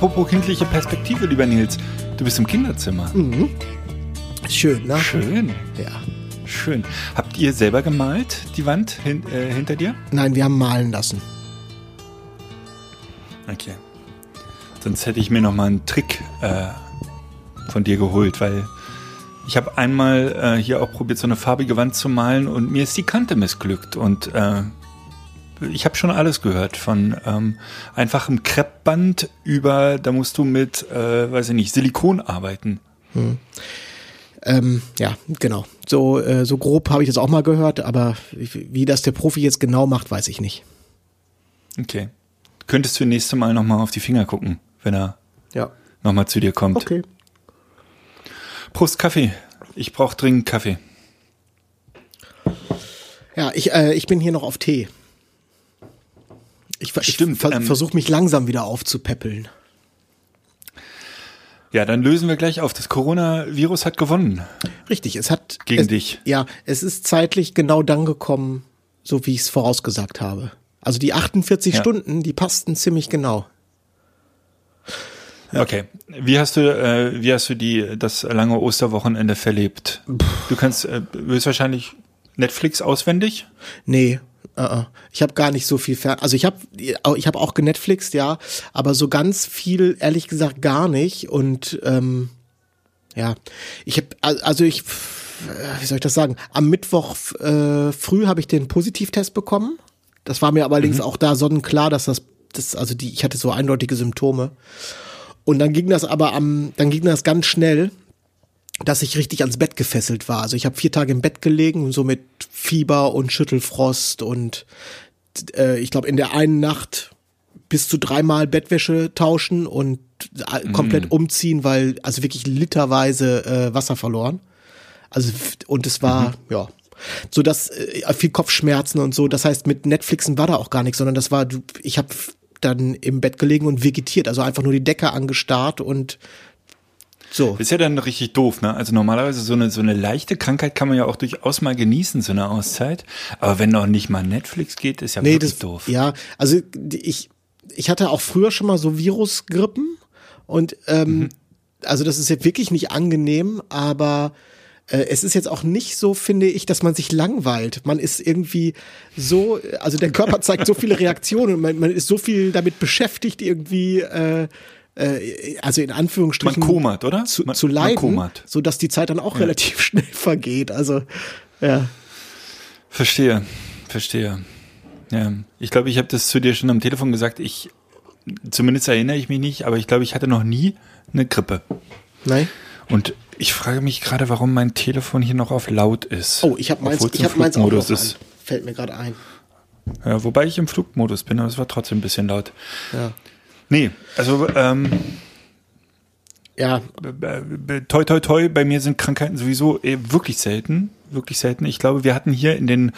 Apropos kindliche Perspektive, lieber Nils. Du bist im Kinderzimmer. Schön, ne? Schön. Ja. Schön. Habt ihr selber gemalt, die Wand hin, äh, hinter dir? Nein, wir haben malen lassen. Okay. Sonst hätte ich mir noch mal einen Trick äh, von dir geholt, weil ich habe einmal äh, hier auch probiert, so eine farbige Wand zu malen und mir ist die Kante missglückt und äh, ich habe schon alles gehört von ähm, einfachem Kreppband über, da musst du mit, äh, weiß ich nicht, Silikon arbeiten. Ähm, ja, genau. So, äh, so grob habe ich das auch mal gehört, aber wie, wie das der Profi jetzt genau macht, weiß ich nicht. Okay. Könntest du nächste Mal noch mal auf die Finger gucken, wenn er Ja. noch mal zu dir kommt. Okay. Prost Kaffee. Ich brauche dringend Kaffee. Ja, ich, äh, ich bin hier noch auf Tee. Ich, ich ver ähm, versuche mich langsam wieder aufzupäppeln. Ja, dann lösen wir gleich auf. Das Coronavirus hat gewonnen. Richtig, es hat Gegen es, dich. Ja, es ist zeitlich genau dann gekommen, so wie ich es vorausgesagt habe. Also die 48 Ja. Stunden, die passten ziemlich genau. Okay. Wie hast du, äh, wie hast du die, das lange Osterwochenende verlebt? Du kannst äh, höchstwahrscheinlich Netflix auswendig. Nee, uh ich habe gar nicht so viel fern. Also ich habe ich habe auch genetflixt, ja, aber so ganz viel ehrlich gesagt gar nicht und ähm, ja, ich habe also ich wie soll ich das sagen? Am Mittwoch äh, früh habe ich den Positivtest bekommen. Das war mir allerdings auch da sonnenklar, dass das das also die ich hatte so eindeutige Symptome. Und dann ging das aber am dann ging das ganz schnell dass ich richtig ans Bett gefesselt war. Also ich habe vier Tage im Bett gelegen, so mit Fieber und Schüttelfrost und äh, ich glaube in der einen Nacht bis zu dreimal Bettwäsche tauschen und äh, komplett umziehen, weil also wirklich literweise äh, Wasser verloren. Also und es war ja so dass äh, viel Kopfschmerzen und so. Das heißt mit Netflixen war da auch gar nichts, sondern das war ich habe dann im Bett gelegen und vegetiert, also einfach nur die Decke angestarrt und so. Ist ja dann richtig doof, ne? Also normalerweise so eine, so eine leichte Krankheit kann man ja auch durchaus mal genießen, so eine Auszeit. Aber wenn noch nicht mal Netflix geht, ist ja Nee, wirklich das, doof. ja, also ich, ich hatte auch früher schon mal so Virusgrippen und ähm, Mhm. also das ist jetzt wirklich nicht angenehm, aber äh, es ist jetzt auch nicht so, finde ich, dass man sich langweilt. Man ist irgendwie so, also der Körper zeigt so viele Reaktionen und man, man ist so viel damit beschäftigt, irgendwie, äh, äh, also in Anführungsstrichen Man komert, oder? zu, Man- zu man leiden, komert. so dass die Zeit dann auch relativ schnell vergeht. Also ja. Verstehe, verstehe. Ja, ich glaube, ich habe das zu dir schon am Telefon gesagt. Ich, zumindest erinnere ich mich nicht, aber ich glaube, ich hatte noch nie eine Grippe. Nein? Und ich frage mich gerade, warum mein Telefon hier noch auf laut ist. Oh, ich habe meins, ich hab meins auch Flugmodus noch ist. an. Fällt mir gerade ein. Ja, wobei ich im Flugmodus bin, aber es war trotzdem ein bisschen laut. Ja. Nee, also ähm, Ja, toi toi toi, bei mir sind Krankheiten sowieso eh wirklich selten, wirklich selten. Ich glaube, wir hatten hier in den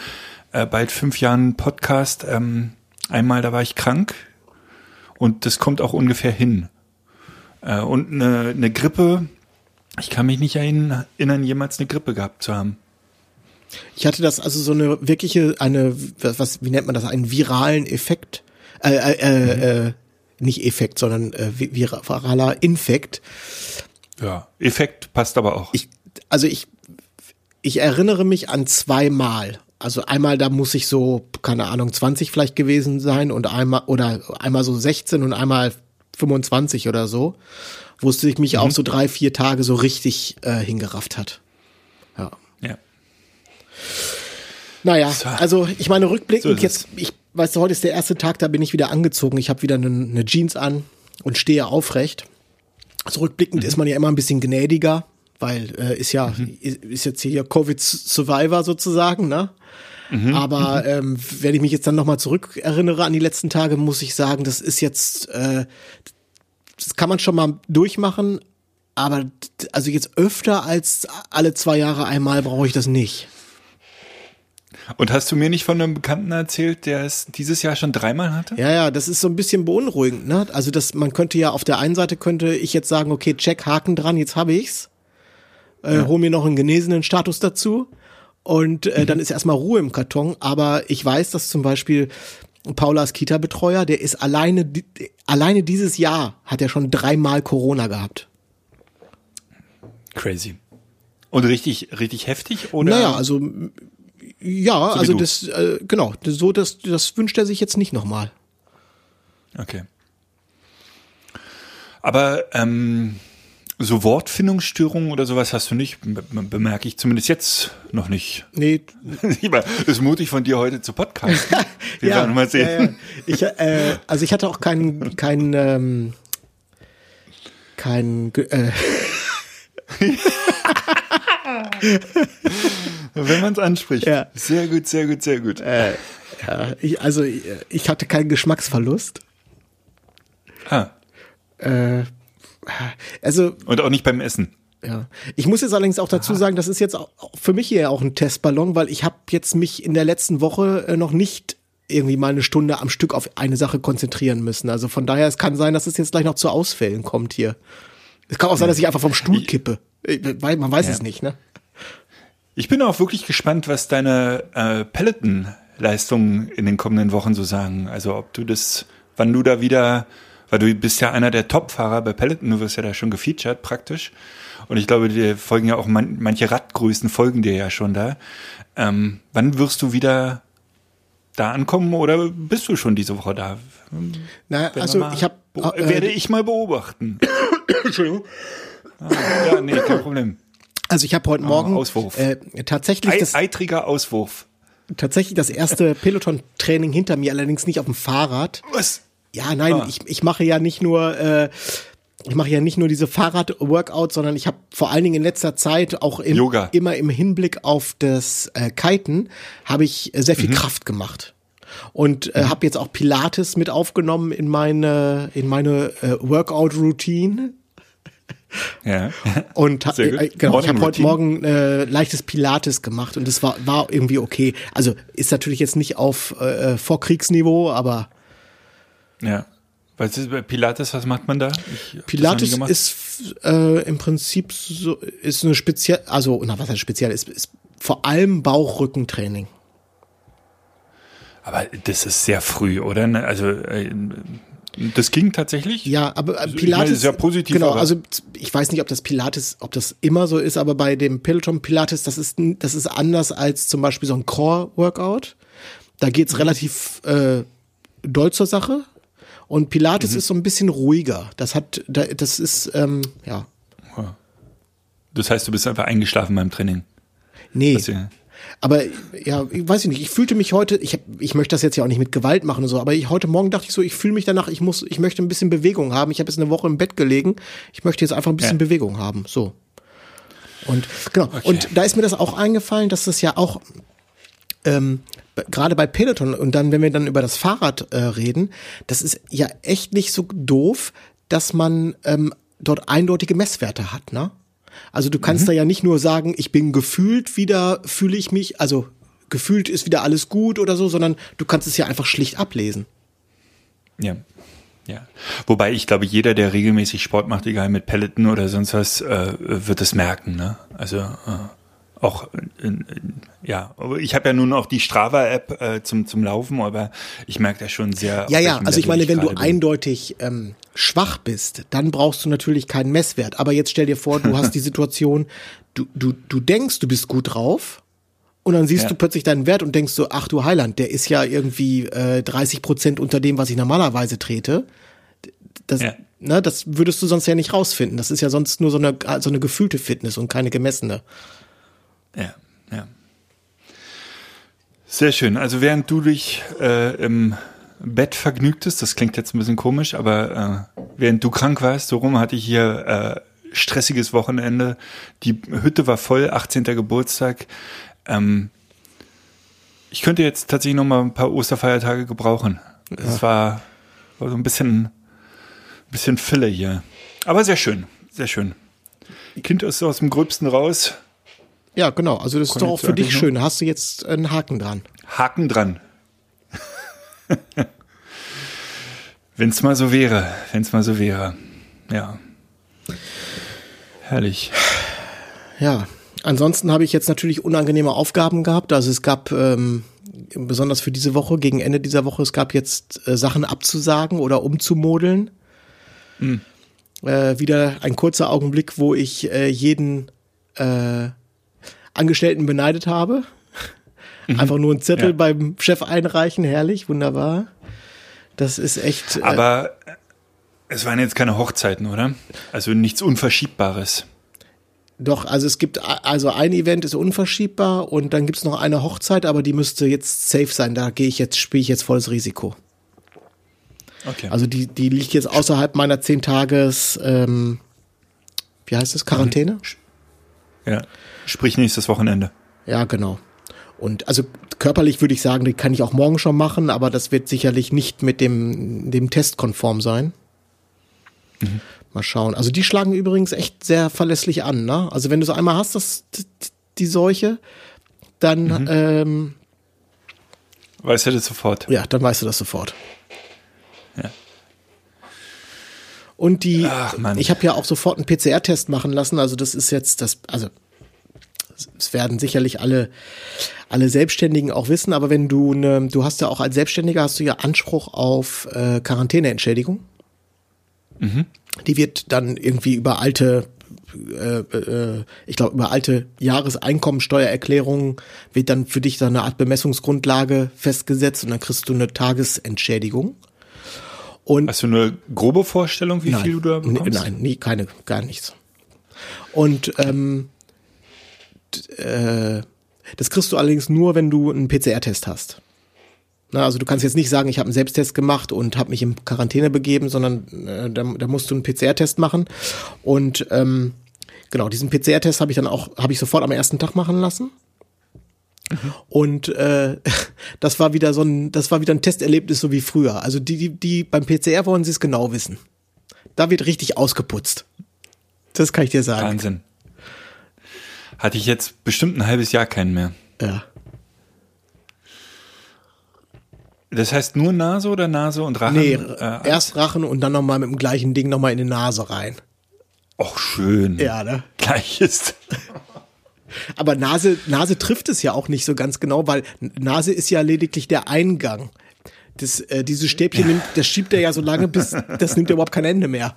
äh, bald fünf Jahren Podcast ähm, einmal, da war ich krank und das kommt auch ungefähr hin. Äh, und eine, eine Grippe, ich kann mich nicht erinnern, jemals eine Grippe gehabt zu haben. ich hatte das also so eine wirkliche, eine, was, was wie nennt man das, einen viralen Effekt, äh, äh, äh, äh, nicht Effekt, sondern äh, vi- viraler Infekt. Ja. Effekt passt aber auch. Ich, also ich, ich erinnere mich an zweimal. Also einmal, da muss ich so, keine Ahnung, 20 vielleicht gewesen sein und einmal, oder einmal so 16 und einmal 25 oder so, wo es sich mich auch so drei, vier Tage so richtig äh, hingerafft hat. Ja. ja. Naja, So. also ich meine, rückblickend, So jetzt, ich, weißt du, heute ist der erste Tag, da bin ich wieder angezogen. Ich habe wieder eine, eine Jeans an und stehe aufrecht. Also rückblickend ist man ja immer ein bisschen gnädiger, weil äh, ist ja, ist, ist jetzt hier Covid-Survivor sozusagen, ne? Aber ähm, wenn ich mich jetzt dann nochmal zurück erinnere an die letzten Tage, muss ich sagen, das ist jetzt, äh, das kann man schon mal durchmachen, aber also jetzt öfter als alle zwei Jahre einmal brauche ich das nicht. Und hast du mir nicht von einem Bekannten erzählt, der es dieses Jahr schon dreimal hatte? Ja, ja, das ist so ein bisschen beunruhigend, ne? Also das, man könnte ja auf der einen Seite könnte ich jetzt sagen, okay, check, Haken dran, jetzt habe ich's. Äh, Hol mir noch einen genesenen Status dazu. Und äh, dann ist erstmal Ruhe im Karton. Aber ich weiß, dass zum Beispiel Paulas Kita-Betreuer, der ist alleine, di- alleine dieses Jahr hat er schon dreimal Corona gehabt. Crazy. Und richtig, richtig heftig? Oder? Naja, also ja, So also das, äh, genau, das- so das, das wünscht er sich jetzt nicht nochmal. Okay. Aber ähm, so Wortfindungsstörungen oder sowas hast du nicht, be- bemerke ich zumindest jetzt noch nicht. Nee, Lieber, ist mutig von dir heute zu podcasten. Wir werden mal sehen. Ja, ja. Ich, äh, also ich hatte auch keinen, keinen, ähm, kein, äh, Wenn man es anspricht. Ja. Sehr gut, sehr gut, sehr gut. ja, ich, also ich, hatte keinen Geschmacksverlust. ah, Äh, also und auch nicht beim Essen. Ja. Ich muss jetzt allerdings auch dazu sagen, das ist jetzt für mich hier auch ein Testballon, weil ich habe jetzt mich in der letzten Woche äh, noch nicht irgendwie mal eine Stunde am Stück auf eine Sache konzentrieren müssen. Also von daher, es kann sein, dass es jetzt gleich noch zu Ausfällen kommt hier. Es kann auch sein, dass ich einfach vom Stuhl kippe. Ich- Weil man weiß Ja. es nicht, ne? Ich bin auch wirklich gespannt, was deine äh, Peloton-Leistungen in den kommenden Wochen so sagen. Also ob du das, wann du da wieder, weil du bist ja einer der Top-Fahrer bei Peloton, du wirst ja da schon gefeatured praktisch. Und ich glaube, dir folgen ja auch man, manche Radgrößen folgen dir ja schon da. Ähm, wann wirst du wieder da ankommen oder bist du schon diese Woche da? Na, Werden also ich habe äh, werde ich mal beobachten. Entschuldigung. ja, nee, kein Problem. Also ich habe heute Morgen Ah, Auswurf. äh, tatsächlich Ei, das eitriger Auswurf. tatsächlich das erste Peloton-Training hinter mir, allerdings nicht auf dem Fahrrad. Was? Ja, nein, Ah. ich, ich mache ja nicht nur äh, ich mache ja nicht nur diese Fahrrad-Workout, sondern ich habe vor allen Dingen in letzter Zeit auch im, immer im Hinblick auf das äh, Kiten habe ich sehr Mhm. viel Kraft gemacht und äh, habe jetzt auch Pilates mit aufgenommen in meine in meine äh, Workout-Routine Ja. und ha- äh, genau, ich habe heute Morgen äh, leichtes Pilates gemacht und das war war irgendwie okay. Also ist natürlich jetzt nicht auf äh, Vorkriegsniveau, aber Ja. Was ist bei Pilates, was macht man da? Ich Pilates ist äh, im Prinzip so, ist eine speziell, also, na, was heißt speziell, ist, ist vor allem Bauch-Rückentraining. Aber das ist sehr früh, oder? Ne, Also, äh, das ging tatsächlich? Ja, aber äh, Also, ich Pilates. meine, ist ja positiv, Genau, aber- also ich weiß nicht, ob das Pilates, ob das immer so ist, aber bei dem Peloton Pilates, das ist, das ist anders als zum Beispiel so ein Core-Workout. Da geht's relativ äh, doll zur Sache. Und Pilates Mhm. ist so ein bisschen ruhiger. Das hat, da- das ist, ähm, ja, Das heißt, du bist einfach eingeschlafen beim Training. nee. Aber ja, ich weiß ich nicht. Ich fühlte mich heute, ich hab, ich möchte das jetzt ja auch nicht mit Gewalt machen und so, aber ich, heute Morgen dachte ich so, ich fühle mich danach, ich muss, ich möchte ein bisschen Bewegung haben. Ich habe jetzt eine Woche im Bett gelegen. Ich möchte jetzt einfach ein bisschen Ja. Bewegung haben. So. Und genau. Und da ist mir das auch eingefallen, dass das ja auch ähm, gerade bei Peloton und dann, wenn wir dann über das Fahrrad äh, reden, das ist ja echt nicht so doof, dass man ähm, dort eindeutige Messwerte hat, ne? Also du kannst da ja nicht nur sagen, ich bin gefühlt wieder, fühle ich mich, also gefühlt ist wieder alles gut oder so, sondern du kannst es ja einfach schlicht ablesen. ja. Ja. Wobei ich glaube, jeder, der regelmäßig Sport macht, egal mit Peloton oder sonst was, äh, wird es merken. Ne? Also äh, auch, in, in, ja, ich habe ja nun auch die Strava-App äh, zum, zum Laufen, aber ich merke das schon sehr. Ja, ja, also ich meine, wenn du bin. eindeutig ähm, schwach bist, dann brauchst du natürlich keinen Messwert. Aber jetzt stell dir vor, du hast die Situation, du, du, du denkst, du bist gut drauf und dann siehst Ja. du plötzlich deinen Wert und denkst so, ach du Heiland, der ist ja irgendwie äh, 30 Prozent unter dem, was ich normalerweise trete. Das, Ja. ne, das würdest du sonst ja nicht rausfinden. Das ist ja sonst nur so eine, so eine gefühlte Fitness und keine gemessene. Ja, ja. Sehr schön. Also während du dich äh, im Bett vergnügtest, das klingt jetzt ein bisschen komisch, aber äh, während du krank warst, so rum hatte ich hier äh, stressiges Wochenende. Die Hütte war voll, 18. Geburtstag. Ähm, ich könnte jetzt tatsächlich noch mal ein paar Osterfeiertage gebrauchen. Es war, war so ein bisschen, bisschen Fülle hier. Aber sehr schön, sehr schön. Kind ist aus dem Gröbsten raus. Ja, genau. Also das ist Kommt doch auch für dich noch? schön. Hast du jetzt einen Haken dran. Haken dran. wenn's mal so wäre, wenn's mal so wäre. Ja. Herrlich. Ja. Ansonsten habe ich jetzt natürlich unangenehme Aufgaben gehabt. Also es gab ähm, besonders für diese Woche, gegen Ende dieser Woche, es gab jetzt äh, Sachen abzusagen oder umzumodeln. Äh, wieder ein kurzer Augenblick, wo ich äh, jeden äh, Angestellten beneidet habe. Einfach nur einen Zettel Ja. beim Chef einreichen, herrlich, wunderbar. Das ist echt. Äh, Aber es waren jetzt keine Hochzeiten, oder? Also nichts Unverschiebbares. Doch, also es gibt, also ein Event ist unverschiebbar und dann gibt's noch eine Hochzeit, aber die müsste jetzt safe sein. Da gehe ich jetzt, spiele ich jetzt volles Risiko. Okay. Also die, die liegt jetzt außerhalb meiner 10 Tages, ähm, wie heißt es, Quarantäne? ja. Sprich nächstes Wochenende. Ja, genau. Und also körperlich würde ich sagen, die kann ich auch morgen schon machen, aber das wird sicherlich nicht mit dem, dem Test konform sein. Mal schauen. Also die schlagen übrigens echt sehr verlässlich an, ne? Also wenn du so einmal hast, das, die Seuche, dann, ähm, Weißt du das sofort? ja, dann weißt du das sofort. Ja. Und die, Ach, Mann. ich habe ja auch sofort einen PCR-Test machen lassen. Also das ist jetzt das, also es werden sicherlich alle alle Selbstständigen auch wissen. Aber wenn du ne, du hast ja auch als Selbstständiger hast du ja Anspruch auf äh, Quarantäneentschädigung. Die wird dann irgendwie über alte äh, äh, ich glaube, über alte Jahreseinkommensteuererklärungen wird dann für dich da eine Art Bemessungsgrundlage festgesetzt und dann kriegst du eine Tagesentschädigung. Und Hast du eine grobe Vorstellung, wie viel du da bekommst? Nein, nie, keine, gar nichts. Und ähm, äh, das kriegst du allerdings nur, wenn du einen PCR-Test hast. Na, also du kannst jetzt nicht sagen, ich habe einen Selbsttest gemacht und habe mich in Quarantäne begeben, sondern äh, da, da musst du einen PCR-Test machen. Und ähm, genau, diesen PCR-Test habe ich dann auch, habe ich sofort am ersten Tag machen lassen. Und äh, das war wieder so ein, das war wieder ein Testerlebnis so wie früher. Also die, die, die beim PCR wollen sie es genau wissen. Da wird richtig ausgeputzt. Das kann ich dir sagen. Wahnsinn. Hatte ich jetzt bestimmt ein halbes Jahr keinen mehr. Ja. Das heißt nur Nase oder Nase und Rachen? Nee, äh, erst Rachen und dann nochmal mit dem gleichen Ding nochmal in die Nase rein. Och, schön. Ja, ne? Gleiches. Aber Nase, Nase trifft es ja auch nicht so ganz genau, weil Nase ist ja lediglich der Eingang. Das, äh, dieses Stäbchen, nimmt, das schiebt er ja so lange, bis das nimmt ja überhaupt kein Ende mehr.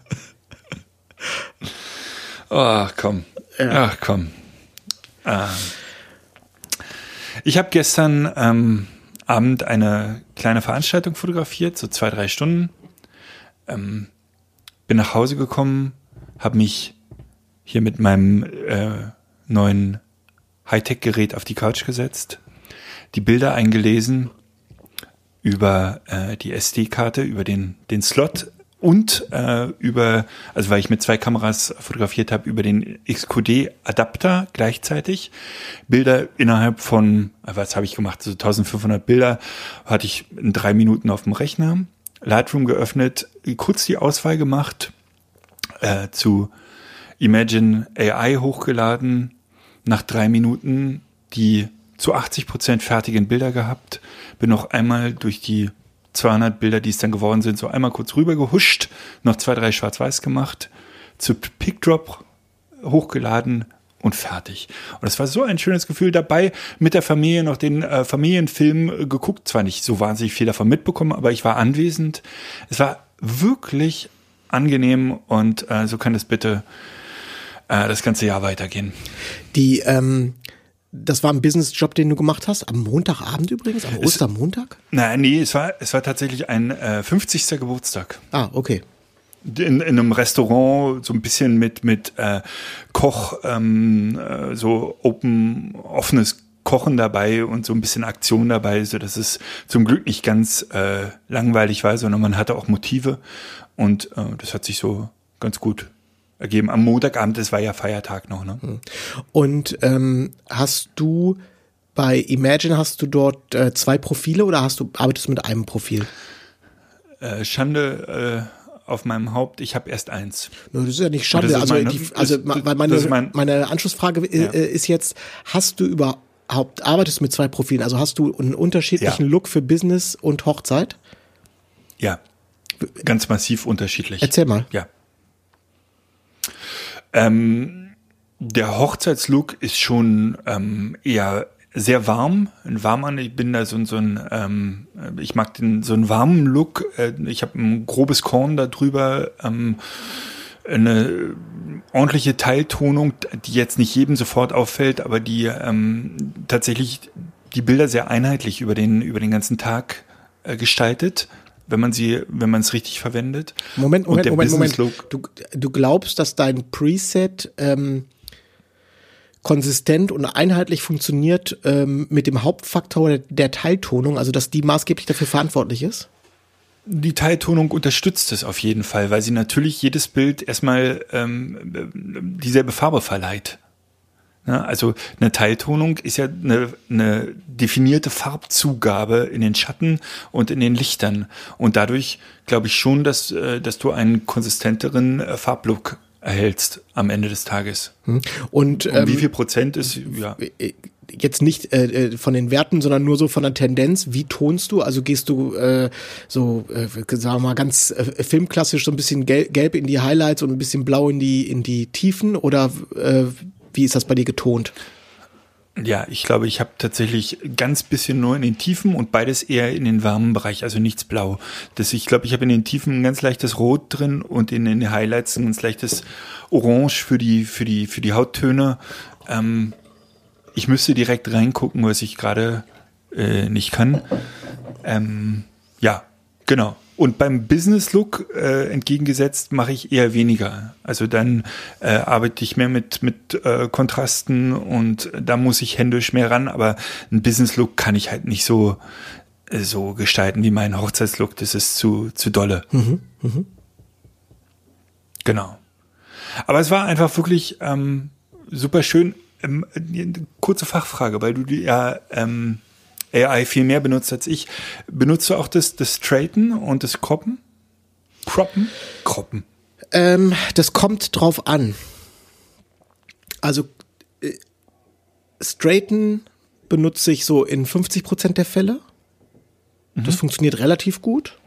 Ach komm. Ach komm. Ich habe gestern ähm, Abend eine kleine Veranstaltung fotografiert, so zwei, drei Stunden. Ähm, bin nach Hause gekommen, habe mich hier mit meinem äh, neuen Hightech-Gerät auf die Couch gesetzt, die Bilder eingelesen über äh, die SD-Karte, über den, den Slot und äh, über, also weil ich mit zwei Kameras fotografiert habe, über den XQD-Adapter gleichzeitig. Bilder innerhalb von, äh, was habe ich gemacht, so 1500 Bilder hatte ich in drei Minuten auf dem Rechner. Lightroom geöffnet, kurz die Auswahl gemacht, äh, zu Imagine AI hochgeladen, nach drei Minuten die zu 80 Prozent fertigen Bilder gehabt, bin noch einmal durch die 200 Bilder, die es dann geworden sind, so einmal kurz rüber gehuscht, noch zwei, drei schwarz-weiß gemacht, zu PickDrop hochgeladen und fertig. Und es war so ein schönes Gefühl dabei, mit der Familie noch den äh, Familienfilm äh, geguckt, zwar nicht so wahnsinnig viel davon mitbekommen, aber ich war anwesend. Es war wirklich angenehm und äh, so kann es bitte äh, das ganze Jahr weitergehen. Die, ähm, das war ein Businessjob, den du gemacht hast, am Montagabend übrigens, am Ostermontag? Nein, nee, es war, es war tatsächlich ein äh, 50. Geburtstag. Ah, okay. In, in einem Restaurant, so ein bisschen mit, mit äh, Koch, ähm, äh, so open, offenes Kochen dabei und so ein bisschen Aktion dabei, so dass es zum Glück nicht ganz äh, langweilig war, sondern man hatte auch Motive und äh, das hat sich so ganz gut ergeben. Am Montagabend, es war ja Feiertag noch, ne? Und ähm, hast du bei Imagine hast du dort äh, zwei Profile oder hast du arbeitest du mit einem Profil? Äh, Schande äh, auf meinem Haupt. Ich habe erst eins. Das ist ja nicht schade. das ist Also, meine- die, also das- meine, das mein- meine Anschlussfrage äh, Ja. äh, ist jetzt, hast du überhaupt, arbeitest mit zwei Profilen? Also hast du einen unterschiedlichen Ja. Look für Business und Hochzeit? Ja, ganz massiv unterschiedlich. Erzähl mal. Ja. Ähm, der Hochzeitslook ist schon ähm, eher sehr warm, ein warmer. Ich bin da so, so ein, ähm, ich mag den so einen warmen Look. Äh, ich habe ein grobes Korn da drüber, ähm, eine ordentliche Teiltonung, die jetzt nicht jedem sofort auffällt, aber die ähm, tatsächlich die Bilder sehr einheitlich über den über den ganzen Tag äh, gestaltet, wenn man sie, wenn man es richtig verwendet. Moment, Und Moment, der Moment, Moment. Du, du glaubst, dass dein Preset ähm, konsistent und einheitlich funktioniert ähm, mit dem Hauptfaktor der, der Teiltonung, also dass die maßgeblich dafür verantwortlich ist? Die Teiltonung unterstützt es auf jeden Fall, weil sie natürlich jedes Bild erstmal ähm, dieselbe Farbe verleiht. Ja, also eine Teiltonung ist ja eine, eine definierte Farbzugabe in den Schatten und in den Lichtern. Und dadurch glaube ich schon, dass, äh, dass du einen konsistenteren äh, Farblook erhältst am Ende des Tages. Und, Und ähm, wie viel Prozent ist, ja. jetzt nicht äh, äh, von den Werten, sondern nur so von der Tendenz. Wie tonst du? Also gehst du äh, so, äh, sagen wir mal, ganz äh, filmklassisch so ein bisschen gelb, gelb in die Highlights und ein bisschen blau in die in die Tiefen oder äh, wie ist das bei dir getont? Ja, ich glaube, ich habe tatsächlich ganz bisschen nur in den Tiefen und beides eher in den warmen Bereich, also nichts blau. Das, ich glaube, ich habe in den Tiefen ein ganz leichtes Rot drin und in den Highlights ein ganz leichtes Orange für die, für die, für die Hauttöne. Ähm, ich müsste direkt reingucken, was ich gerade äh, nicht kann. Ähm, ja, genau. Und beim Business Look äh, entgegengesetzt mache ich eher weniger. Also dann äh, arbeite ich mehr mit mit äh, Kontrasten und da muss ich händisch mehr ran. Aber ein Business Look kann ich halt nicht so äh, so gestalten wie mein Hochzeitslook. Das ist zu zu dolle. Genau. Aber es war einfach wirklich ähm, super schön. Ähm, kurze Fachfrage, weil du ja ähm, AI viel mehr benutzt als ich. Benutzt du auch das, das Straighten und das Croppen? Croppen? Croppen. Ähm, das kommt drauf an. Also äh, Straighten benutze ich so in 50 Prozent der Fälle. Das funktioniert relativ gut.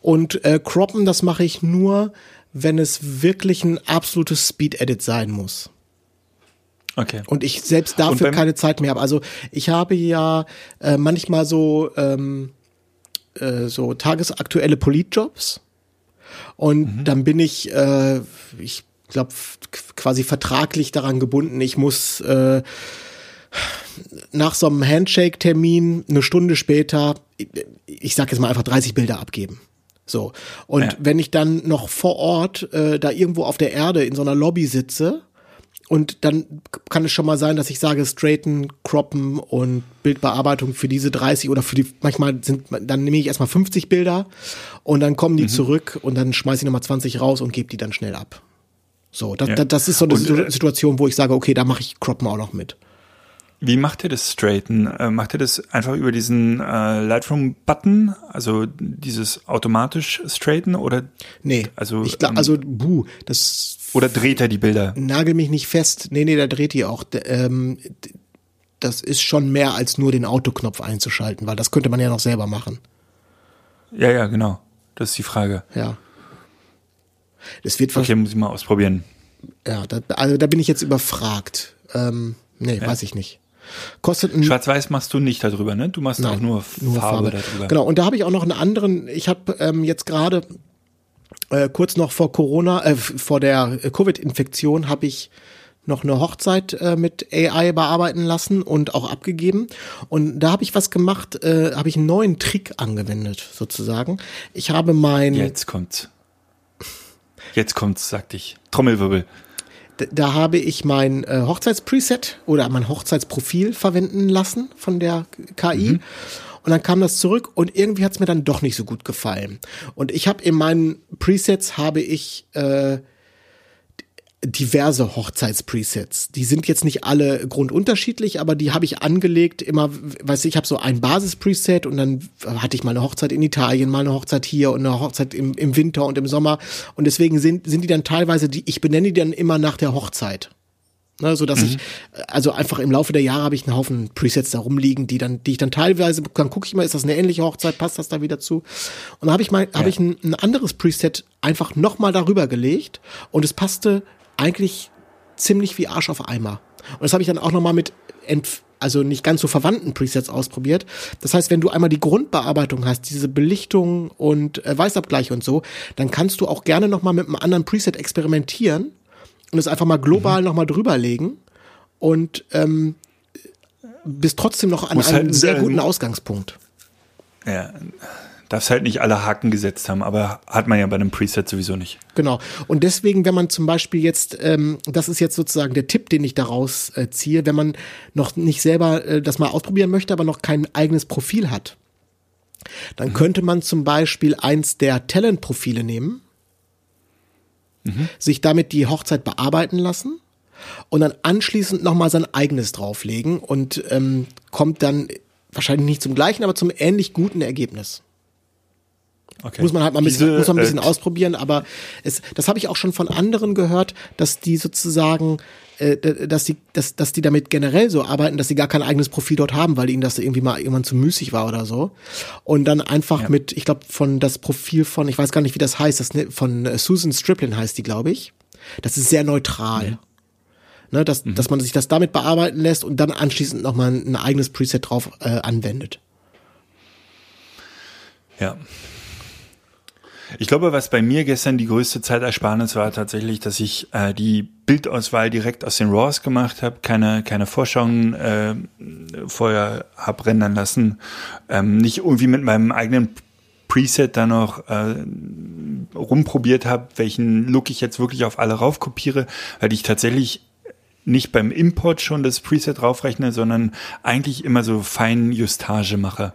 Und äh, Croppen, das mache ich nur, wenn es wirklich ein absolutes Speed-Edit sein muss. Okay. Und ich selbst dafür keine Zeit mehr habe. Also ich habe ja äh, manchmal so ähm, äh, so tagesaktuelle Politjobs und dann bin ich, äh, ich glaube quasi vertraglich daran gebunden. Ich muss äh, nach so einem Handshake-Termin eine Stunde später, ich, ich sag jetzt mal einfach 30 Bilder abgeben. So. Und Ja. wenn ich dann noch vor Ort äh, da irgendwo auf der Erde in so einer Lobby sitze und dann kann es schon mal sein, dass ich sage, straighten, croppen und Bildbearbeitung für diese 30 oder für die, manchmal sind, dann nehme ich erstmal 50 Bilder und dann kommen die zurück und dann schmeiße ich nochmal 20 raus und gebe die dann schnell ab. So, das, Ja. das, ist so eine Und, äh, Situation, wo ich sage, okay, da mache ich Croppen auch noch mit. Wie macht ihr das Straighten? Äh, macht ihr das einfach über diesen äh, Lightroom-Button, also dieses automatisch Straighten oder, Nee, Also, ich glaub, ähm, also, buh, das oder dreht er die Bilder? nagel mich nicht fest. Nee, nee, da dreht die auch. Ähm, das ist schon mehr als nur den Autoknopf einzuschalten, weil das könnte man ja noch selber machen. Ja, ja, genau. Das ist die Frage. Ja. Das wird Okay, muss ich mal ausprobieren. ja, da, also da bin ich jetzt überfragt. Ähm, nee, weiß ich nicht. Kostet ein Schwarz-Weiß machst du nicht darüber, ne? Du machst auch nur, Farbe, darüber. Genau, und da habe ich auch noch einen anderen, ich habe ähm, jetzt gerade äh, kurz noch vor Corona, äh, vor der Covid-Infektion habe ich noch eine Hochzeit äh, mit AI bearbeiten lassen und auch abgegeben. Und da habe ich was gemacht, äh, habe ich einen neuen Trick angewendet, sozusagen. Ich habe mein, Jetzt kommt's. Jetzt kommt's, sagte ich. Trommelwirbel. d- da habe ich mein äh, Hochzeitspreset oder mein Hochzeitsprofil verwenden lassen von der KI. Und dann kam das zurück und irgendwie hat es mir dann doch nicht so gut gefallen. Und ich habe in meinen Presets habe ich äh, diverse Hochzeitspresets. Die sind jetzt nicht alle grundunterschiedlich, aber die habe ich angelegt. Immer, weiß ich, habe so ein Basispreset und dann hatte ich mal eine Hochzeit in Italien, mal eine Hochzeit hier und eine Hochzeit im, im Winter und im Sommer. Und deswegen sind, sind die dann teilweise, die, ich benenne die dann immer nach der Hochzeit. Ne, so dass mhm. ich, also einfach im Laufe der Jahre habe ich einen Haufen Presets da rumliegen, die dann, die ich dann teilweise, dann gucke ich mal, ist das eine ähnliche Hochzeit, passt das da wieder zu? Und da habe ich mal, ja. habe ich ein, ein anderes Preset einfach nochmal darüber gelegt und es passte eigentlich ziemlich wie Arsch auf Eimer. Und das habe ich dann auch nochmal mit also nicht ganz so verwandten Presets ausprobiert. Das heißt, wenn du einmal die Grundbearbeitung hast, diese Belichtung und äh, Weißabgleich und so, dann kannst du auch gerne nochmal mit einem anderen Preset experimentieren und es einfach mal global mhm. nochmal drüberlegen und ähm, bist trotzdem noch an Muss einem halt sehr guten Ausgangspunkt. Ja, darfst halt nicht alle Haken gesetzt haben, aber hat man ja bei einem Preset sowieso nicht. Genau. Und deswegen, wenn man zum Beispiel jetzt, ähm, das ist jetzt sozusagen der Tipp, den ich daraus äh, ziehe, wenn man noch nicht selber äh, das mal ausprobieren möchte, aber noch kein eigenes Profil hat, dann mhm. könnte man zum Beispiel eins der Talent-Profile nehmen mhm. sich damit die Hochzeit bearbeiten lassen und dann anschließend nochmal sein eigenes drauflegen und ähm, kommt dann wahrscheinlich nicht zum gleichen, aber zum ähnlich guten Ergebnis. Okay. Muss man halt mal ein bisschen, Diese, muss man ein bisschen äh, ausprobieren, aber es, das habe ich auch schon von anderen gehört, dass die sozusagen äh, dass die, dass, dass die damit generell so arbeiten, dass sie gar kein eigenes Profil dort haben, weil ihnen das irgendwie mal irgendwann zu müßig war oder so. Und dann einfach ja. mit, ich glaube, von das Profil von, ich weiß gar nicht, wie das heißt, das ne, von äh, Susan Striplin heißt die, glaube ich. Das ist sehr neutral. Mhm. Ne, dass, mhm. dass man sich das damit bearbeiten lässt und dann anschließend nochmal ein, ein eigenes Preset drauf äh, anwendet. Ja, ich glaube, was bei mir gestern die größte Zeitersparnis war tatsächlich, dass ich äh, die Bildauswahl direkt aus den RAWs gemacht habe, keine, keine Vorschauen äh, vorher hab rendern lassen, ähm, nicht irgendwie mit meinem eigenen Preset da noch äh, rumprobiert habe, welchen Look ich jetzt wirklich auf alle raufkopiere, weil ich tatsächlich nicht beim Import schon das Preset draufrechne, sondern eigentlich immer so fein Justage mache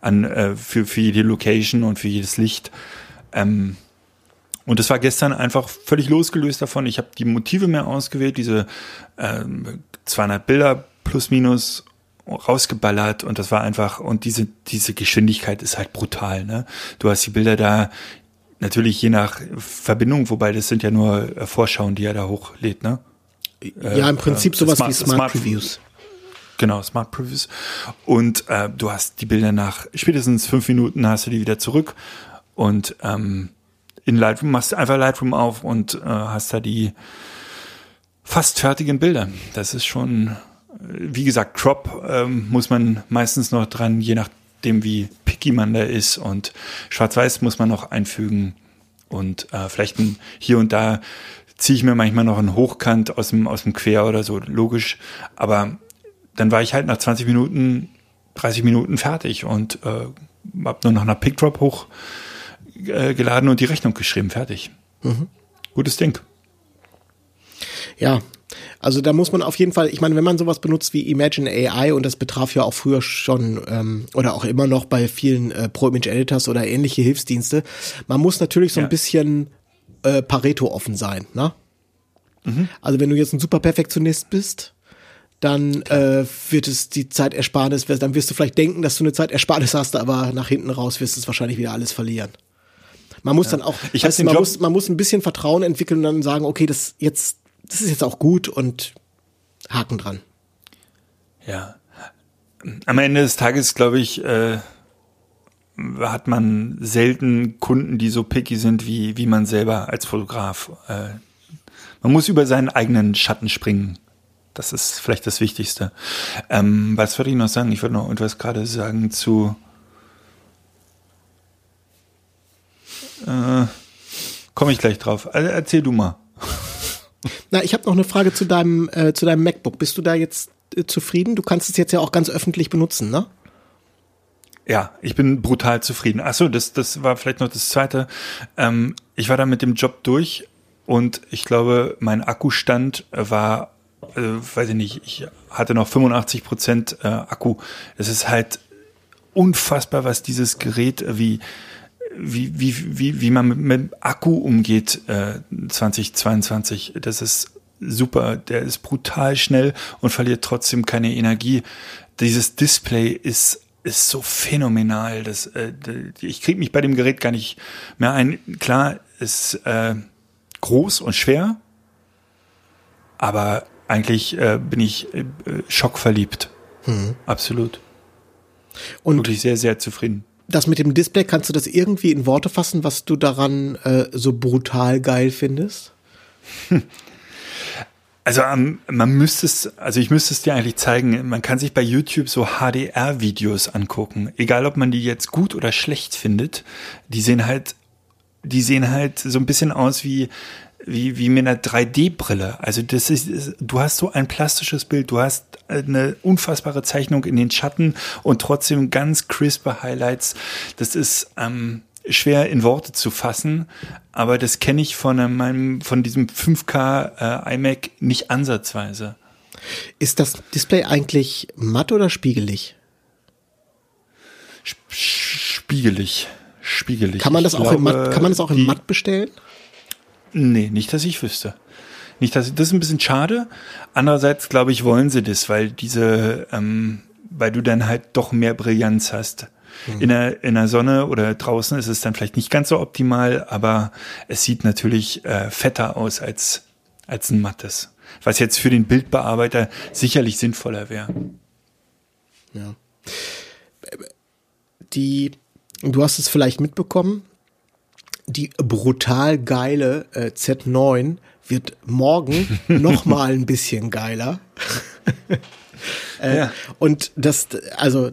an äh, für, für jede Location und für jedes Licht. Ähm, und das war gestern einfach völlig losgelöst davon. Ich habe die Motive mehr ausgewählt, diese ähm, 200 Bilder plus minus rausgeballert und das war einfach und diese diese Geschwindigkeit ist halt brutal. Ne? Du hast die Bilder da natürlich je nach Verbindung, wobei das sind ja nur äh, Vorschauen, die er da hochlädt. Ne? Ja, im Prinzip äh, sowas Smart, wie Smart, Smart Previews. Genau, Smart Previews. Und äh, du hast die Bilder nach spätestens fünf Minuten hast du die wieder zurück und ähm, in Lightroom machst du einfach Lightroom auf und äh, hast da die fast fertigen Bilder. Das ist schon, wie gesagt, Crop ähm, muss man meistens noch dran, je nachdem wie picky man da ist. Und Schwarz-Weiß muss man noch einfügen. Und äh, vielleicht ein, hier und da ziehe ich mir manchmal noch einen Hochkant aus dem, aus dem Quer oder so, logisch, aber dann war ich halt nach 20 Minuten, 30 Minuten fertig und äh, hab nur noch eine Pickdrop hoch äh, geladen und die Rechnung geschrieben, fertig. Mhm. Gutes Ding. Ja, also da muss man auf jeden Fall, ich meine, wenn man sowas benutzt wie Imagine AI und das betraf ja auch früher schon ähm, oder auch immer noch bei vielen äh, Pro Image Editors oder ähnliche Hilfsdienste, man muss natürlich so ein bisschen äh, Pareto offen sein, ne? Mhm. Also wenn du jetzt ein super Perfektionist bist, dann äh, wird es die Zeitersparnis, dann wirst du vielleicht denken, dass du eine Zeitersparnis hast, aber nach hinten raus wirst du es wahrscheinlich wieder alles verlieren. Man muss ja. dann auch, ich weißt, man, muss, man muss ein bisschen Vertrauen entwickeln und dann sagen, okay, das jetzt, das ist jetzt auch gut und Haken dran. Ja. Am Ende des Tages, glaube ich, äh, hat man selten Kunden, die so picky sind wie, wie man selber als Fotograf. Äh, man muss über seinen eigenen Schatten springen. Das ist vielleicht das Wichtigste. Ähm, was würde ich noch sagen? Ich würde noch etwas gerade sagen zu Äh, Komme ich gleich drauf. Also erzähl du mal. Na, ich habe noch eine Frage zu deinem, äh, zu deinem MacBook. Bist du da jetzt äh, zufrieden? Du kannst es jetzt ja auch ganz öffentlich benutzen, ne? Ja, ich bin brutal zufrieden. Achso, das, das war vielleicht noch das Zweite. Ähm, ich war da mit dem Job durch und ich glaube, mein Akkustand war, äh, weiß ich nicht, ich hatte noch 85 Prozent äh, Akku. Es ist halt unfassbar, was dieses Gerät, wie wie, wie, wie, wie man mit, mit Akku umgeht äh, 2022. Das ist super. Der ist brutal schnell und verliert trotzdem keine Energie. Dieses Display ist ist so phänomenal. Das, äh, ich kriege mich bei dem Gerät gar nicht mehr ein. Klar, ist äh, groß und schwer, aber eigentlich äh, bin ich äh, schockverliebt. Hm. Absolut. Und wirklich sehr, sehr zufrieden. Das mit dem Display, kannst du das irgendwie in Worte fassen, was du daran äh, so brutal geil findest? Also um, man müsste es, also ich müsste es dir eigentlich zeigen. Man kann sich bei YouTube so HDR-Videos angucken, egal ob man die jetzt gut oder schlecht findet. Die sehen halt, die sehen halt so ein bisschen aus wie wie wie mit einer 3D-Brille. Also das ist, du hast so ein plastisches Bild, du hast eine unfassbare Zeichnung in den Schatten und trotzdem ganz crispe Highlights. Das ist ähm, schwer in Worte zu fassen, aber das kenne ich von meinem, von diesem 5K äh, iMac nicht ansatzweise. Ist das Display eigentlich matt oder spiegelig? Spiegelig. Spiegelig. Kann man das, auch, glaube, in matt, kann man das auch in matt bestellen? Nee, nicht, dass ich wüsste. Nicht, dass das ist ein bisschen schade. Andererseits glaube ich, wollen sie das, weil diese, ähm, weil du dann halt doch mehr Brillanz hast. Mhm. In, der, in der Sonne oder draußen ist es dann vielleicht nicht ganz so optimal, aber es sieht natürlich äh, fetter aus als, als ein mattes. Was jetzt für den Bildbearbeiter sicherlich sinnvoller wäre. Ja. Die, du hast es vielleicht mitbekommen, die brutal geile äh, Z9 wird morgen noch mal ein bisschen geiler. äh, ja. Und das, also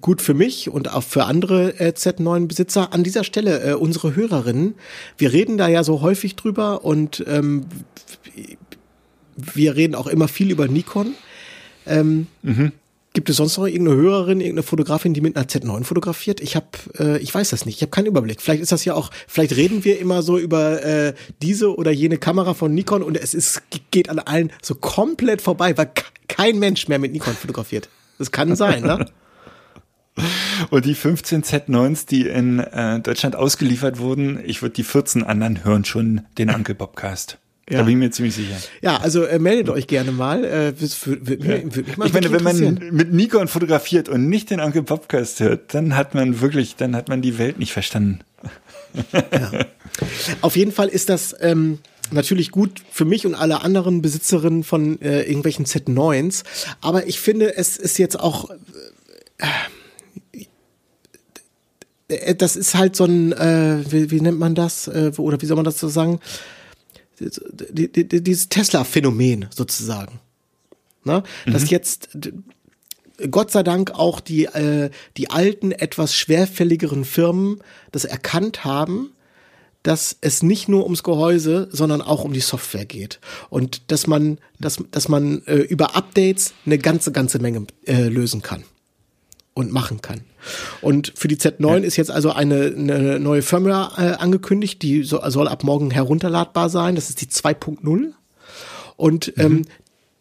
gut für mich und auch für andere äh, Z9-Besitzer. An dieser Stelle äh, unsere Hörerinnen, wir reden da ja so häufig drüber und ähm, wir reden auch immer viel über Nikon. Ähm, mhm. Gibt es sonst noch irgendeine Hörerin, irgendeine Fotografin, die mit einer Z9 fotografiert? Ich habe, äh, ich weiß das nicht. Ich habe keinen Überblick. Vielleicht ist das ja auch, vielleicht reden wir immer so über äh, diese oder jene Kamera von Nikon und es ist geht an allen so komplett vorbei, weil kein Mensch mehr mit Nikon fotografiert. Das kann sein, ne? Und die 15 Z9s, die in äh, Deutschland ausgeliefert wurden, ich würde die 14 anderen hören schon den Uncle Bobcast. Ja. Da bin ich mir ziemlich sicher. Ja, also äh, meldet euch gerne mal. Äh, würd, würd, ja. würd mal ich meine, wenn man mit Nikon fotografiert und nicht den Uncle Podcast hört, dann hat man wirklich, dann hat man die Welt nicht verstanden. Ja. Auf jeden Fall ist das ähm, natürlich gut für mich und alle anderen Besitzerinnen von äh, irgendwelchen Z9s. Aber ich finde, es ist jetzt auch äh, äh, das ist halt so ein, äh, wie, wie nennt man das, äh, oder wie soll man das so sagen? Dieses Tesla-Phänomen sozusagen. Ne? Mhm. Dass jetzt Gott sei Dank auch die, äh, die alten, etwas schwerfälligeren Firmen das erkannt haben, dass es nicht nur ums Gehäuse, sondern auch um die Software geht. Und dass man, dass, dass man äh, über Updates eine ganze, ganze Menge äh, lösen kann und machen kann. Und für die Z9 ja. ist jetzt also eine, eine neue Firmware äh, angekündigt, die so, soll ab morgen herunterladbar sein. Das ist die 2.0. Und mhm. ähm,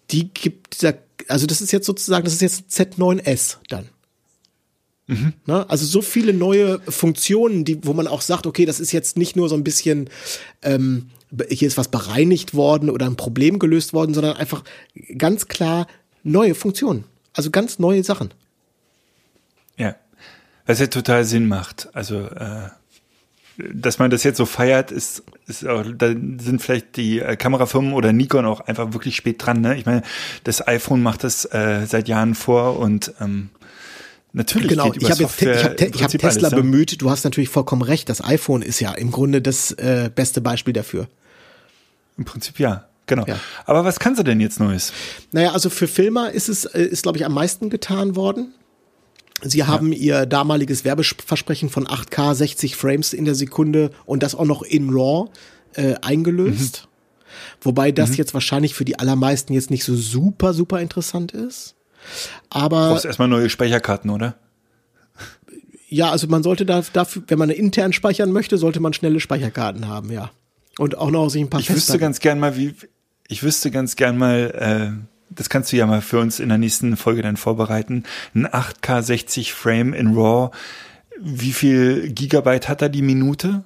die gibt also das ist jetzt sozusagen, das ist jetzt Z9S dann. Mhm. Ne? Also so viele neue Funktionen, die, wo man auch sagt, okay, das ist jetzt nicht nur so ein bisschen, ähm, hier ist was bereinigt worden oder ein Problem gelöst worden, sondern einfach ganz klar neue Funktionen. Also ganz neue Sachen. Was ja total Sinn macht. Also, äh, dass man das jetzt so feiert, ist, ist auch, da sind vielleicht die äh, Kamerafirmen oder Nikon auch einfach wirklich spät dran. Ne? Ich meine, das iPhone macht das äh, seit Jahren vor und ähm, Natürlich genau. ich habe jetzt ich hab, ich hab Tesla alles, ja. bemüht. Du hast natürlich vollkommen recht. Das iPhone ist ja im Grunde das äh, beste Beispiel dafür. Im Prinzip ja. Genau. Ja. Aber was kannst du denn jetzt Neues? Naja, also für Filmer ist es, äh, ist glaube ich am meisten getan worden. Sie haben ja. ihr damaliges Werbeversprechen von 8K 60 Frames in der Sekunde und das auch noch in RAW äh, eingelöst. Mhm. Wobei das mhm. jetzt wahrscheinlich für die allermeisten jetzt nicht so super, super interessant ist. Aber. Du brauchst erstmal neue Speicherkarten, oder? Ja, also man sollte da, dafür, wenn man intern speichern möchte, sollte man schnelle Speicherkarten haben, ja. Und auch noch sich ein paar Ich wüsste ganz gern mal, wie, ich wüsste ganz gern mal, äh, das kannst du ja mal für uns in der nächsten Folge dann vorbereiten, ein 8K 60 Frame in RAW, wie viel Gigabyte hat er die Minute?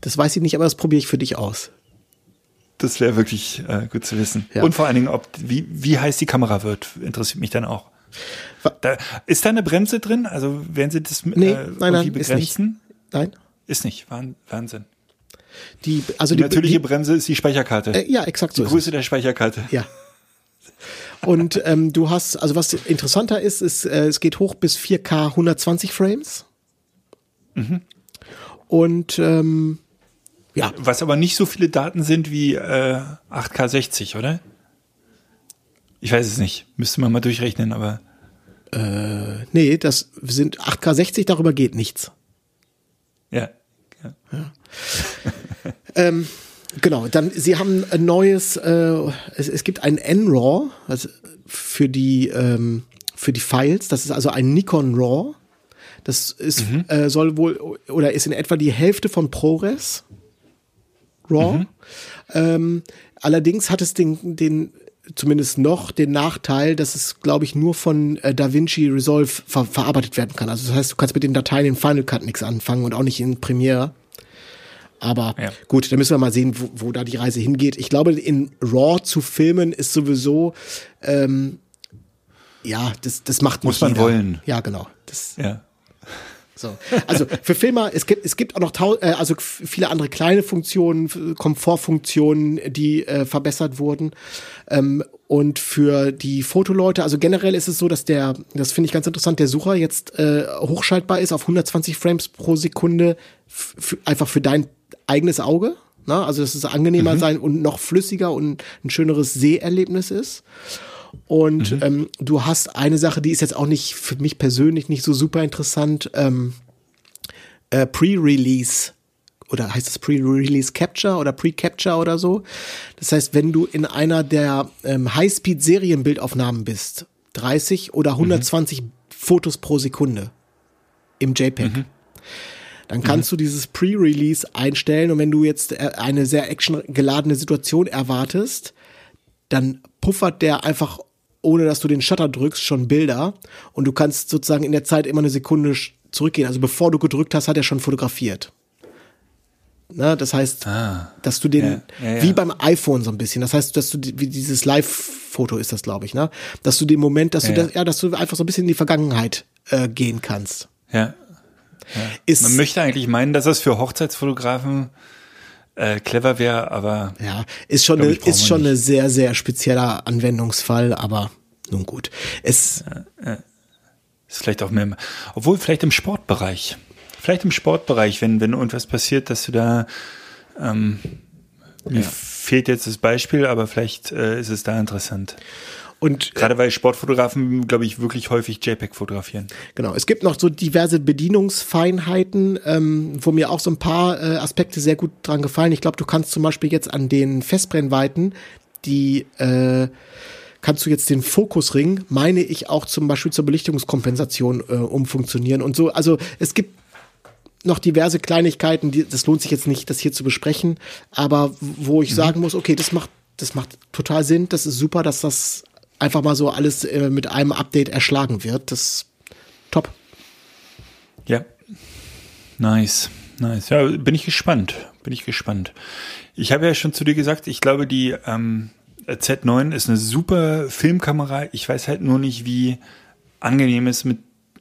Das weiß ich nicht, aber das probiere ich für dich aus. Das wäre wirklich äh, gut zu wissen. Ja. Und vor allen Dingen, ob wie, wie heiß die Kamera wird, interessiert mich dann auch. Da, ist da eine Bremse drin? Also werden Sie das Nee, äh, nein, nein, irgendwie ist nicht. begrenzen? Nein? Ist nicht. Wahn- Wahnsinn. Die, also Die die, natürliche die, Bremse ist die Speicherkarte. äh, ja, exakt so. die es. Größe der Speicherkarte. Ja. Und ähm, du hast, also was interessanter ist, ist, äh, es geht hoch bis 4K 120 Frames. Und ähm, ja, Was aber nicht so viele Daten sind wie äh, 8K60, oder? Ich weiß es nicht. Müsste man mal durchrechnen, aber nee, das sind 8K60, darüber geht nichts. ja. ja. Genau, dann sie haben ein neues, äh, es, es gibt ein NRAW also für die ähm, für die Files. Das ist also ein Nikon RAW. Das ist äh, soll wohl oder ist in etwa die Hälfte von ProRes RAW. Ähm, allerdings hat es den den zumindest noch den Nachteil, dass es, glaube ich, nur von äh, DaVinci Resolve ver verarbeitet werden kann. Also das heißt, du kannst mit den Dateien in Final Cut nichts anfangen und auch nicht in Premiere. Aber Ja. gut, da müssen wir mal sehen, wo, wo da die Reise hingeht. Ich glaube, in RAW zu filmen ist sowieso, ähm, ja, das, das macht nicht Muss man jeder. wollen. Ja, genau. Das, ja. so. Also für Filmer, es gibt, es gibt auch noch tau äh, also viele andere kleine Funktionen, Komfortfunktionen, die äh, verbessert wurden. Ähm, und für die Fotoleute, also generell ist es so, dass der, das finde ich ganz interessant, der Sucher jetzt äh, hochschaltbar ist auf 120 Frames pro Sekunde, einfach für dein eigenes Auge. Na, also dass es angenehmer sein und noch flüssiger und ein schöneres Seherlebnis ist. Und ähm, du hast eine Sache, die ist jetzt auch nicht für mich persönlich nicht so super interessant. Ähm, äh, Pre-Release oder heißt das Pre-Release Capture oder Pre-Capture oder so. Das heißt, wenn du in einer der ähm, High-Speed-Serienbildaufnahmen bist, 30 oder 120 Fotos pro Sekunde im JPEG, dann kannst du dieses Pre-Release einstellen und wenn du jetzt äh, eine sehr actiongeladene Situation erwartest, dann puffert der einfach, ohne dass du den Shutter drückst, schon Bilder und du kannst sozusagen in der Zeit immer eine Sekunde zurückgehen. Also bevor du gedrückt hast, hat er schon fotografiert. Na, das heißt, dass du den, Ja, ja, ja. wie beim iPhone so ein bisschen, das heißt, dass du, wie dieses Live-Foto ist das, glaube ich, ne? Dass du den Moment, dass du, ja. das, ja, dass du einfach so ein bisschen in die Vergangenheit äh, gehen kannst. ja. Ist, Man möchte eigentlich meinen, dass das für Hochzeitsfotografen äh, clever wäre, aber Ja, ist schon, eine, ich, ist schon nicht. eine sehr, sehr spezieller Anwendungsfall, aber nun gut. Es, ist vielleicht auch mehr, obwohl vielleicht im Sportbereich. Vielleicht im Sportbereich, wenn, wenn irgendwas passiert, dass du da, ähm, mir fehlt jetzt das Beispiel, aber vielleicht äh, ist es da interessant. Und Gerade weil Sportfotografen, glaube ich, wirklich häufig JPEG fotografieren. genau, es gibt noch so diverse Bedienungsfeinheiten, ähm, wo mir auch so ein paar äh, Aspekte sehr gut dran gefallen. Ich glaube, du kannst zum Beispiel jetzt an den Festbrennweiten die äh, kannst du jetzt den Fokusring, meine ich, auch zum Beispiel zur Belichtungskompensation äh, umfunktionieren und so. Also es gibt noch diverse Kleinigkeiten, die, das lohnt sich jetzt nicht, das hier zu besprechen, aber wo ich sagen muss, okay, das macht, das macht total Sinn, das ist super, dass das einfach mal so alles äh, mit einem Update erschlagen wird. Das ist top. Ja. Nice. Nice. Ja, bin ich gespannt. Bin ich gespannt. Ich habe ja schon zu dir gesagt, ich glaube, die ähm, Z9 ist eine super Filmkamera. Ich weiß halt nur nicht, wie angenehm es mit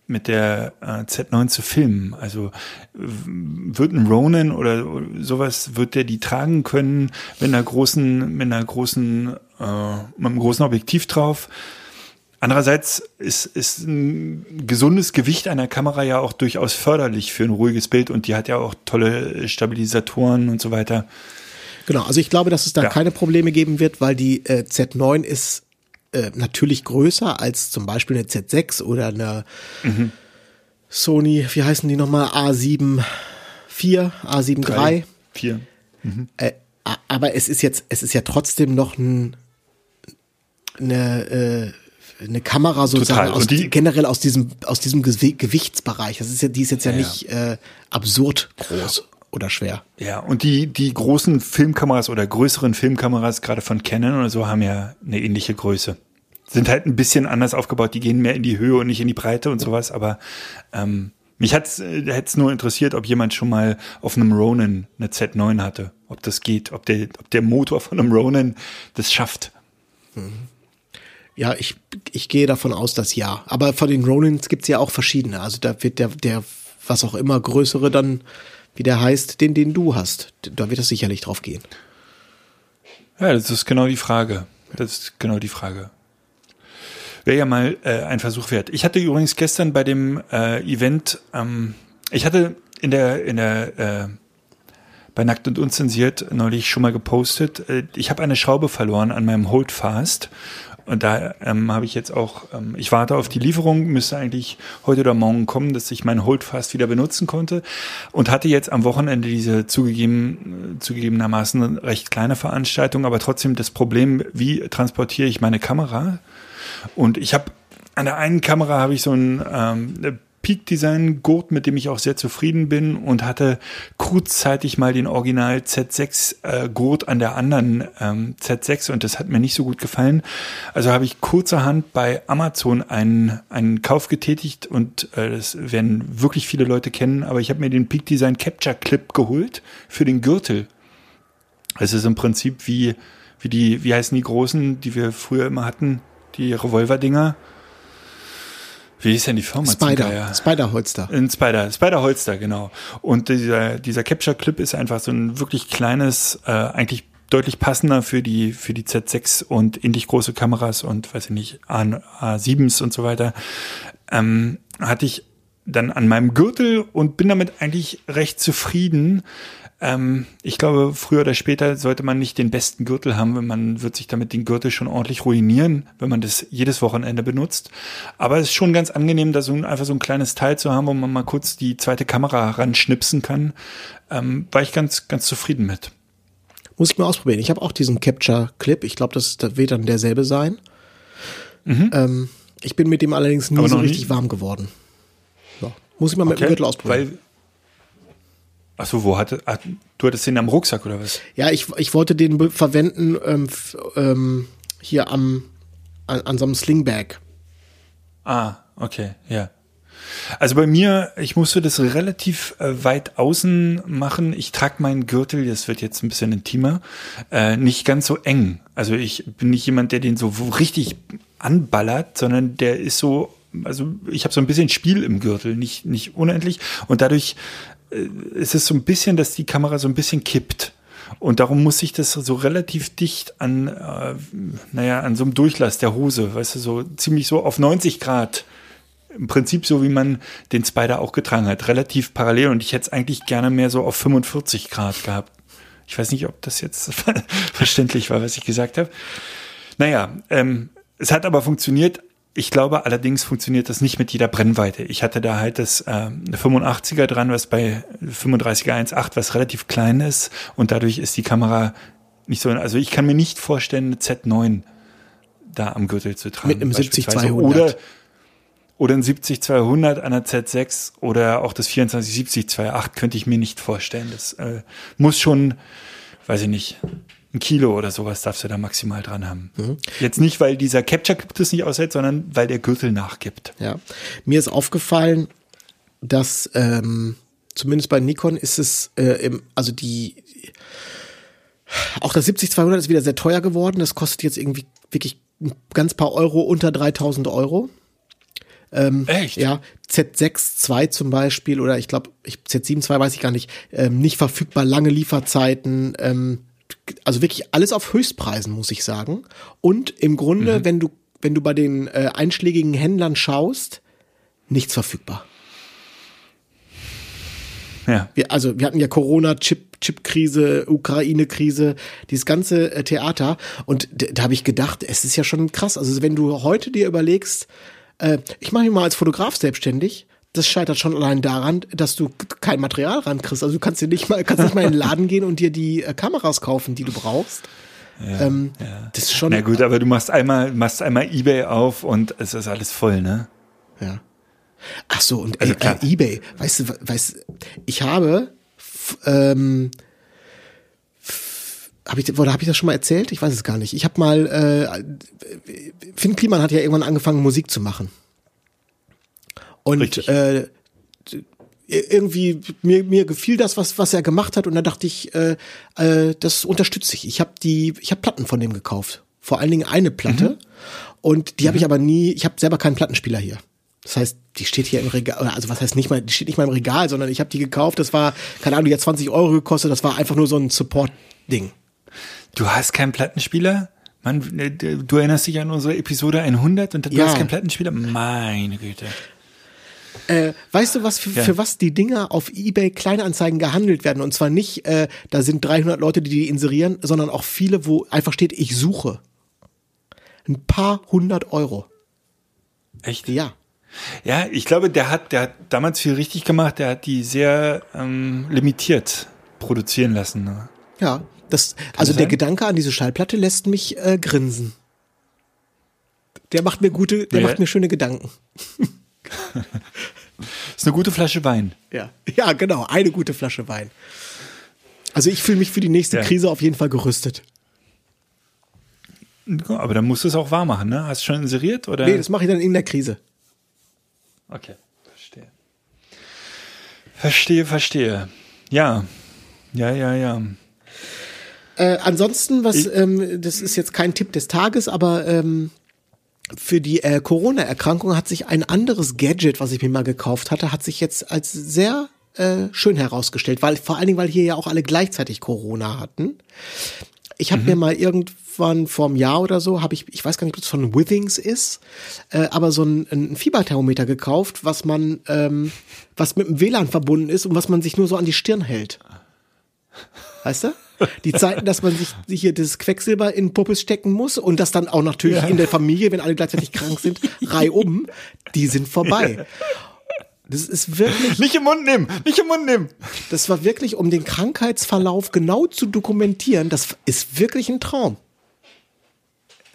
mit der äh, Z9 zu filmen. Also wird ein Ronin oder sowas, wird der die tragen können mit einer großen, mit einer großen, äh, mit einem großen Objektiv drauf. Andererseits ist, ist ein gesundes Gewicht einer Kamera ja auch durchaus förderlich für ein ruhiges Bild und die hat ja auch tolle Stabilisatoren und so weiter. Genau, also ich glaube, dass es da Ja. keine Probleme geben wird, weil die äh, Z9 ist äh, natürlich größer als zum Beispiel eine Z6 oder eine Sony, wie heißen die nochmal, A7 IV, A7 III. vier. Äh, a- aber es ist jetzt, es ist ja trotzdem noch ein, eine, äh, eine Kamera sozusagen aus, die- generell aus diesem, aus diesem Gewi- Gewichtsbereich. Das ist ja, die ist jetzt ja, Ja, nicht äh, absurd groß oder schwer. Ja, und die, die großen Filmkameras oder größeren Filmkameras, gerade von Canon oder so, haben ja eine ähnliche Größe. Sind halt ein bisschen anders aufgebaut, die gehen mehr in die Höhe und nicht in die Breite und sowas, aber ähm, Mich hat's, äh, hätte nur interessiert, ob jemand schon mal auf einem Ronin eine Z9 hatte. Ob das geht, ob der, ob der Motor von einem Ronin das schafft. Ja, ich, ich gehe davon aus, dass ja. Aber von den Ronins gibt's ja auch verschiedene. Also da wird der, der, was auch immer, größere dann, wie der heißt, den, den du hast. Da wird es sicherlich drauf gehen. Ja, das ist genau die Frage. Das ist genau die Frage. Wäre ja mal äh, ein Versuch wert. Ich hatte übrigens gestern bei dem äh, Event, ähm, ich hatte in der, in der äh, bei Nackt und Unzensiert neulich schon mal gepostet, äh, ich habe eine Schraube verloren an meinem Holdfast. Und da ähm, habe ich jetzt auch, ähm, ich warte auf die Lieferung, müsste eigentlich heute oder morgen kommen, dass ich meinen Holdfast wieder benutzen konnte. Und hatte jetzt am Wochenende diese zugegeben, zugegebenermaßen recht kleine Veranstaltung, aber trotzdem das Problem, wie transportiere ich meine Kamera? Und ich habe an der einen Kamera habe ich so ein ähm, Peak Design Gurt, mit dem ich auch sehr zufrieden bin und hatte kurzzeitig mal den Original Z6 äh, Gurt an der anderen ähm, Z6 und das hat mir nicht so gut gefallen. Also habe ich kurzerhand bei Amazon einen, einen Kauf getätigt und äh, das werden wirklich viele Leute kennen, aber ich habe mir den Peak Design Capture Clip geholt für den Gürtel. Es ist im Prinzip wie, wie die, wie heißen die großen, die wir früher immer hatten, die Revolver-Dinger. Wie ist denn die Firma? Spider, Spider-Holster. Ein Spider, Spider-Holster, genau. Und dieser, dieser Capture-Clip ist einfach so ein wirklich kleines, äh, eigentlich deutlich passender für die, für die Z6 und ähnlich große Kameras und, weiß ich nicht, A, A7s und so weiter. Ähm, hatte ich dann an meinem Gürtel und bin damit eigentlich recht zufrieden. Ähm, ich glaube, früher oder später sollte man nicht den besten Gürtel haben, wenn man wird sich damit den Gürtel schon ordentlich ruinieren, wenn man das jedes Wochenende benutzt. Aber es ist schon ganz angenehm, da so ein, einfach so ein kleines Teil zu haben, wo man mal kurz die zweite Kamera ranschnipsen kann. Ähm, war ich ganz, ganz zufrieden mit. Muss ich mal ausprobieren. Ich habe auch diesen Capture-Clip. Ich glaube, das, das wird dann derselbe sein. Mhm. Ähm, ich bin mit dem allerdings nie so richtig nie? warm geworden. So. Muss ich mal mit dem Gürtel ausprobieren. Weil Ach so, wo hatte, ah, du hattest den am Rucksack oder was? Ja, ich, ich wollte den verwenden ähm, ähm, hier am an, an so einem Slingbag. Ah, okay, ja. Also bei mir, ich musste das relativ äh, weit außen machen. Ich trage meinen Gürtel, das wird jetzt ein bisschen intimer, äh, nicht ganz so eng. Also ich bin nicht jemand, der den so richtig anballert, sondern der ist so, also ich habe so ein bisschen Spiel im Gürtel, nicht, nicht unendlich. Und dadurch es ist so ein bisschen, dass die Kamera so ein bisschen kippt. Und darum muss ich das so relativ dicht an, äh, naja, an so einem Durchlass der Hose, weißt du, so ziemlich so auf 90 Grad. Im Prinzip so, wie man den Spider auch getragen hat. Relativ parallel. Und ich hätte es eigentlich gerne mehr so auf 45 Grad gehabt. Ich weiß nicht, ob das jetzt verständlich war, was ich gesagt habe. Naja, ähm, es hat aber funktioniert. Ich glaube allerdings funktioniert das nicht mit jeder Brennweite. Ich hatte da halt das äh, 85er dran, was bei 35er 1.8, was relativ klein ist und dadurch ist die Kamera nicht so, also ich kann mir nicht vorstellen, eine Z9 da am Gürtel zu tragen. Mit einem 70-200. Oder, oder ein 70-200 an der Z6 oder auch das 24-70-2.8 könnte ich mir nicht vorstellen. Das äh, muss schon, weiß ich nicht, ein Kilo oder sowas darfst du da maximal dran haben. Mhm. Jetzt nicht, weil dieser Capture Clip das nicht aushält, sondern weil der Gürtel nachgibt. Ja, mir ist aufgefallen, dass ähm, zumindest bei Nikon ist es, äh, im, also die, auch das 70-200 ist wieder sehr teuer geworden. Das kostet jetzt irgendwie wirklich ein ganz paar Euro unter 3000 Euro. Ähm, Echt? Ja, Z6 II zum Beispiel oder ich glaube, Z7 II weiß ich gar nicht, ähm, nicht verfügbar, lange Lieferzeiten, ähm, also wirklich alles auf Höchstpreisen, muss ich sagen. Und im Grunde, mhm. wenn du, wenn du bei den äh, einschlägigen Händlern schaust, nichts verfügbar. Ja. Wir, also wir hatten ja Corona, Chip, Chip-Krise, Ukraine-Krise, dieses ganze äh, Theater. Und da habe ich gedacht, es ist ja schon krass. Also wenn du heute dir überlegst, äh, ich mache mich mal als Fotograf selbstständig das scheitert schon allein daran, dass du kein Material rankriegst. Also du kannst dir nicht mal, kannst nicht mal in den Laden gehen und dir die äh, Kameras kaufen, die du brauchst. Ja, ähm, ja. Das ist schon. Na gut, aber du machst einmal, machst einmal eBay auf und es ist alles voll, ne? Ja. Ach so, und also, äh, äh, eBay, weißt du, weißt, ich habe, ähm, habe ich, oder habe ich das schon mal erzählt? Ich weiß es gar nicht. Ich habe mal, äh, Finn Kliman hat ja irgendwann angefangen, Musik zu machen. Und äh, irgendwie mir mir gefiel das was was er gemacht hat und da dachte ich äh, äh, das unterstütze ich ich habe die ich habe Platten von dem gekauft vor allen Dingen eine Platte Mhm. und die habe ich aber nie ich habe selber keinen Plattenspieler hier das heißt die steht hier im Regal also was heißt nicht mal die steht nicht mal im Regal sondern ich habe die gekauft das war keine Ahnung die hat 20 Euro gekostet das war einfach nur so ein Support Ding Du hast keinen Plattenspieler? Mann, äh, du erinnerst dich an unsere Episode 100 und du Ja. hast keinen Plattenspieler? Meine Güte. Äh, weißt du, was für, Ja. für was die Dinger auf eBay Kleinanzeigen gehandelt werden? Und zwar nicht, äh, da sind 300 Leute, die die inserieren, sondern auch viele, wo einfach steht, ich suche. Ein paar hundert Euro. Echt? Ja. Ja, ich glaube, der hat, der hat damals viel richtig gemacht. Der hat die sehr ähm, limitiert produzieren lassen. Ne? Ja. Das, also das der? Gedanke an diese Schallplatte lässt mich äh, grinsen. Der macht mir gute, der Ja. macht mir schöne Gedanken. Ist eine gute Flasche Wein. Ja. Ja, genau. Eine gute Flasche Wein. Also ich fühle mich für die nächste Ja. Krise auf jeden Fall gerüstet. Aber dann musst du es auch warm machen, ne? Hast du schon inseriert? Oder? Nee, das mache ich dann in der Krise. Okay, verstehe. Verstehe, verstehe. Ja. Ja, ja, ja. Äh, ansonsten, was, Ich- ähm, das ist jetzt kein Tipp des Tages, aber ähm, für die äh, Corona-Erkrankung hat sich ein anderes Gadget, was ich mir mal gekauft hatte, hat sich jetzt als sehr äh, schön herausgestellt, weil vor allen Dingen, weil hier ja auch alle gleichzeitig Corona hatten. Ich habe mir mal irgendwann vor einem Jahr oder so, habe ich, ich weiß gar nicht, ob es von Withings ist, äh, aber so ein, ein Fieberthermometer gekauft, was man, ähm, was mit dem WLAN verbunden ist und was man sich nur so an die Stirn hält. Weißt du? Die Zeiten, dass man sich, sich hier das Quecksilber in Puppes stecken muss und das dann auch natürlich in der Familie, wenn alle gleichzeitig krank sind, reihum, die sind vorbei. Das ist wirklich, Nicht im Mund nehmen! Nicht im Mund nehmen! das war wirklich, um den Krankheitsverlauf genau zu dokumentieren, das ist wirklich ein Traum.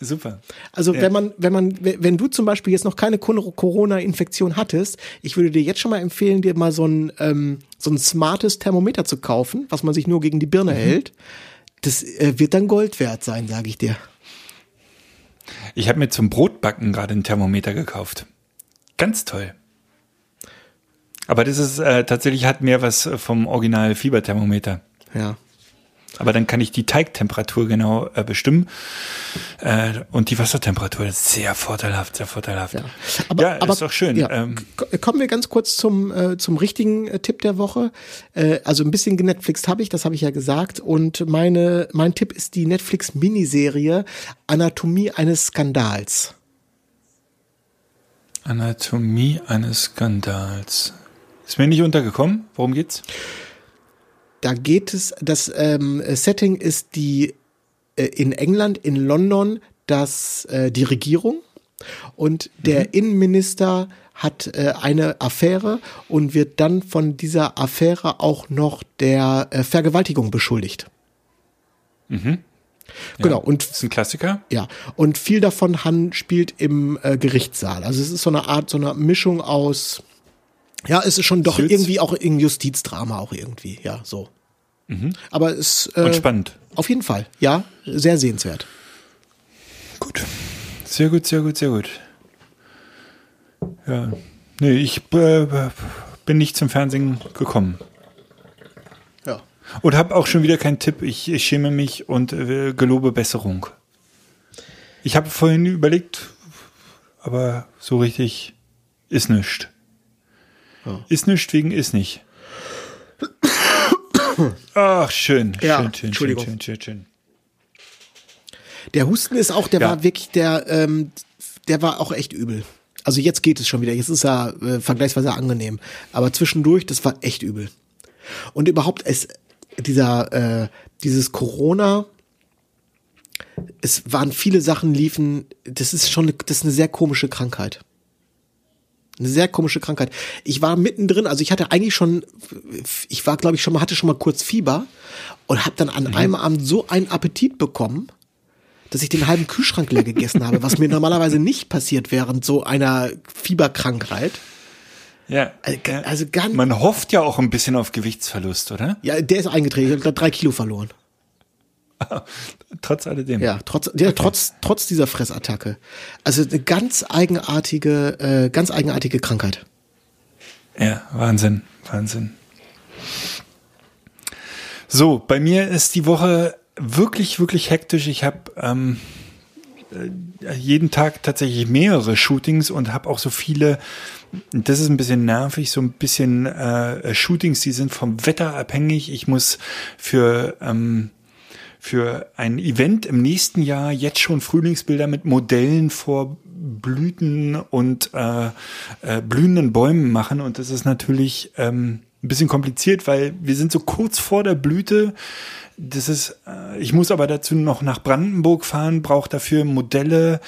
Super. Also wenn man, wenn man, wenn du zum Beispiel jetzt noch keine Corona-Infektion hattest, ich würde dir jetzt schon mal empfehlen, dir mal so ein, ähm, so ein smartes Thermometer zu kaufen, was man sich nur gegen die Birne hält. Das äh, wird dann Gold wert sein, sage ich dir. Ich habe mir zum Brotbacken gerade ein Thermometer gekauft. Ganz toll. Aber das ist äh, tatsächlich hat mehr was vom Original Fieberthermometer. Ja. Aber dann kann ich die Teigtemperatur genau äh, bestimmen. Äh, und die Wassertemperatur das ist sehr vorteilhaft, sehr vorteilhaft. Ja, ja ist doch schön. Ja. Ähm, Kommen wir ganz kurz zum, äh, zum richtigen äh, Tipp der Woche. Äh, also ein bisschen genetflixt habe ich, das habe ich ja gesagt. Und meine, mein Tipp ist die Netflix-Miniserie Anatomie eines Skandals. Anatomie eines Skandals. Ist mir nicht untergekommen. Worum geht's? Da geht es, das ähm, Setting ist die äh, in England, in London, das äh, die Regierung und der Innenminister hat äh, eine Affäre und wird dann von dieser Affäre auch noch der äh, Vergewaltigung beschuldigt. Genau, und Ist ein Klassiker. ja, und viel davon Han spielt im äh, Gerichtssaal. Also es ist so eine Art, so eine Mischung aus, ja, es ist schon doch Suits? irgendwie auch ein Justizdrama auch irgendwie, ja, so. Aber es äh, Und spannend. auf jeden Fall, ja, sehr sehenswert. Gut. Sehr gut, sehr gut, sehr gut. Ja. Nee, ich äh, bin nicht zum Fernsehen gekommen. Ja. Und habe auch schon wieder keinen Tipp. Ich, ich schäme mich und äh, gelobe Besserung. Ich habe vorhin überlegt, aber so richtig ist nichts. Ist nichts wegen ist nicht. Ach, schön. Ja, schön, schön, Entschuldigung. schön, schön, schön, schön. Der Husten ist auch, der Ja. war wirklich, der, ähm, der war auch echt übel. Also jetzt geht es schon wieder. Jetzt ist er äh, vergleichsweise angenehm. Aber zwischendurch, das war echt übel. Und überhaupt es dieser äh, dieses Corona. Es waren viele Sachen liefen. Das ist schon, das ist eine sehr komische Krankheit. Eine sehr komische Krankheit. Ich war mittendrin, also ich hatte eigentlich schon, ich war glaube ich schon mal, hatte schon mal kurz Fieber und habe dann an einem Abend so einen Appetit bekommen, dass ich den halben Kühlschrank leer gegessen habe, was mir normalerweise nicht passiert während so einer Fieberkrankheit. Ja. Also, ja. also ganz, Man hofft ja auch ein bisschen auf Gewichtsverlust, oder? ja, der ist eingetreten, ich habe drei Kilo verloren. Trotz alledem. Ja, trotz, ja, trotz, trotz dieser Fressattacke. Also eine ganz eigenartige, äh, ganz eigenartige Krankheit. Ja, Wahnsinn. Wahnsinn. So, bei mir ist die Woche wirklich, wirklich hektisch. Ich habe ähm, äh, jeden Tag tatsächlich mehrere Shootings und habe auch so viele, das ist ein bisschen nervig, so ein bisschen äh, Shootings, die sind vom Wetter abhängig. Ich muss für ähm, für ein Event im nächsten Jahr jetzt schon Frühlingsbilder mit Modellen vor Blüten und äh, äh, blühenden Bäumen machen und das ist natürlich ähm, ein bisschen kompliziert, weil wir sind so kurz vor der Blüte. Das ist, äh, ich muss aber dazu noch nach Brandenburg fahren, brauche dafür Modelle,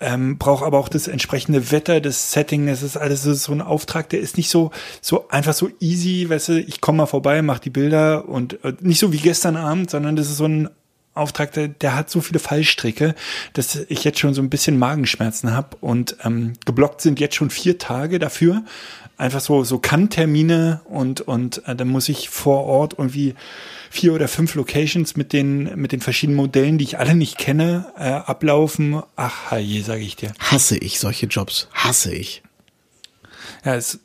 ähm, brauche aber auch das entsprechende Wetter, das Setting. Das ist alles so ein Auftrag, der ist nicht so so einfach so easy, weißt du. Ich komme mal vorbei, mache die Bilder und äh, nicht so wie gestern Abend, sondern das ist so ein Auftrag, der, der hat so viele Fallstricke, dass ich jetzt schon so ein bisschen Magenschmerzen habe und ähm, geblockt sind jetzt schon vier Tage dafür einfach so, so Kann-Termine und, und äh, dann muss ich vor Ort irgendwie vier oder fünf Locations mit den, mit den verschiedenen Modellen, die ich alle nicht kenne, äh, ablaufen. Ach, je, sage ich dir. Hasse ich solche Jobs. Hasse ich. Ja, es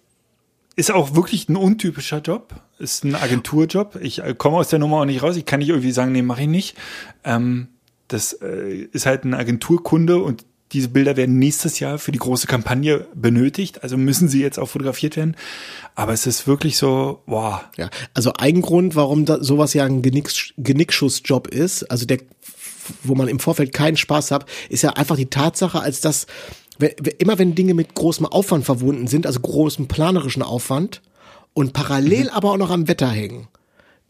ist auch wirklich ein untypischer Job. Ist ein Agenturjob. Ich äh, komme aus der Nummer auch nicht raus. Ich kann nicht irgendwie sagen, nee, mache ich nicht. Ähm, das äh, ist halt ein Agenturkunde und diese Bilder werden nächstes Jahr für die große Kampagne benötigt, also müssen sie jetzt auch fotografiert werden. Aber es ist wirklich so, wow. Ja, also ein Grund, warum da sowas ja ein Genick, Genickschussjob ist, also der, wo man im Vorfeld keinen Spaß hat, ist ja einfach die Tatsache, als dass immer wenn Dinge mit großem Aufwand verbunden sind, also großem planerischen Aufwand und parallel mhm. aber auch noch am Wetter hängen,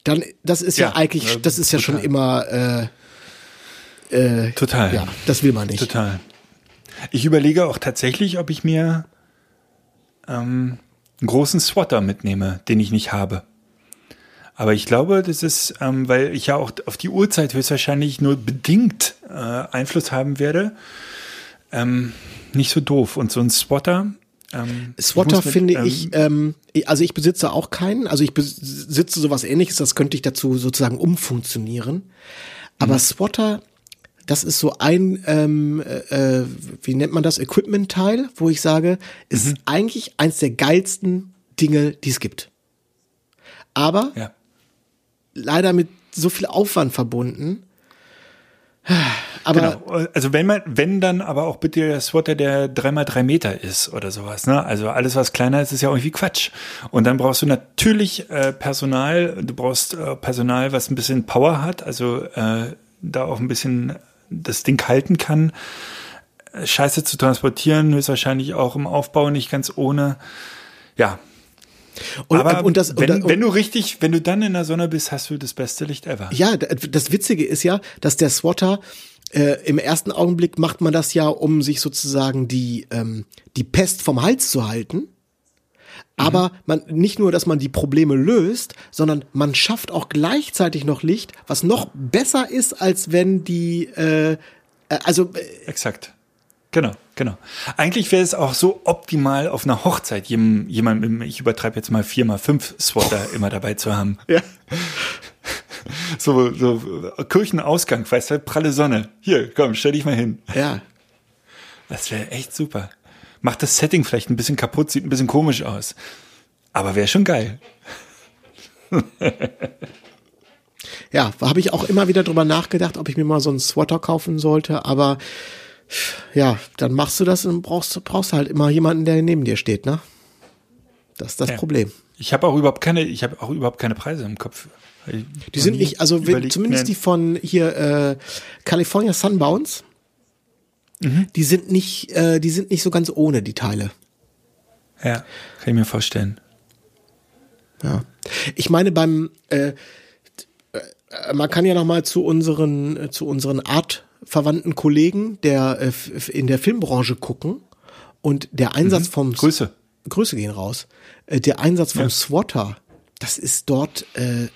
dann das ist ja, ja eigentlich, das ist ja schon immer äh, äh, total. Ja, das will man nicht. Total. Ich überlege auch tatsächlich, ob ich mir ähm, einen großen Swatter mitnehme, den ich nicht habe. Aber ich glaube, das ist, ähm, weil ich ja auch auf die Uhrzeit höchstwahrscheinlich nur bedingt äh, Einfluss haben werde, ähm, nicht so doof. Und so ein Swatter. Ähm, Swatter mit, finde ähm, ich, ähm, also ich besitze auch keinen, also ich besitze sowas ähnliches, das könnte ich dazu sozusagen umfunktionieren. Aber mhm. Swatter das ist so ein, ähm, äh, wie nennt man das, Equipment-Teil, wo ich sage, ist mhm. eigentlich eins der geilsten Dinge, die es gibt. Aber ja. leider mit so viel Aufwand verbunden. Aber genau. Also wenn man, wenn dann aber auch bitte der Swatter, der dreimal drei Meter ist oder sowas, ne? Also alles, was kleiner ist, ist ja irgendwie Quatsch. Und dann brauchst du natürlich äh, Personal, du brauchst äh, Personal, was ein bisschen Power hat, also äh, da auch ein bisschen das Ding halten kann. Scheiße zu transportieren, höchstwahrscheinlich auch im Aufbau nicht ganz ohne. Ja. Und, Aber und das, wenn, und, wenn du richtig, wenn du dann in der Sonne bist, hast du das beste Licht ever. Ja, das Witzige ist ja, dass der Swatter äh, im ersten Augenblick macht man das ja, um sich sozusagen die, ähm, die Pest vom Hals zu halten. Aber mhm. man nicht nur, dass man die Probleme löst, sondern man schafft auch gleichzeitig noch Licht, was noch besser ist, als wenn die äh, äh also äh, exakt. Genau, genau. Eigentlich wäre es auch so optimal auf einer Hochzeit jemandem, ich übertreibe jetzt mal vier mal fünf Swatter immer dabei zu haben. Ja. So, so Kirchenausgang, weißt du, pralle Sonne. Hier, komm, stell dich mal hin. Ja. Das wäre echt super macht das Setting vielleicht ein bisschen kaputt, sieht ein bisschen komisch aus. Aber wäre schon geil. ja, habe ich auch immer wieder drüber nachgedacht, ob ich mir mal so einen Swatter kaufen sollte, aber ja, dann machst du das und brauchst, brauchst halt immer jemanden, der neben dir steht, ne? Das ist das ja. Problem. Ich habe auch überhaupt keine, ich habe auch überhaupt keine Preise im Kopf. Die sind nicht, also wenn, zumindest die von hier äh, California Sunbounce, Mhm. Die sind nicht, äh, die sind nicht so ganz ohne die Teile. Ja, kann ich mir vorstellen. Ja, ich meine beim, äh, äh man kann ja noch mal zu unseren, äh, zu unseren artverwandten Kollegen der äh, in der Filmbranche gucken und der Einsatz mhm. vom Grüße, Grüße gehen raus. Äh, der Einsatz vom ja. Swatter, das ist dort äh,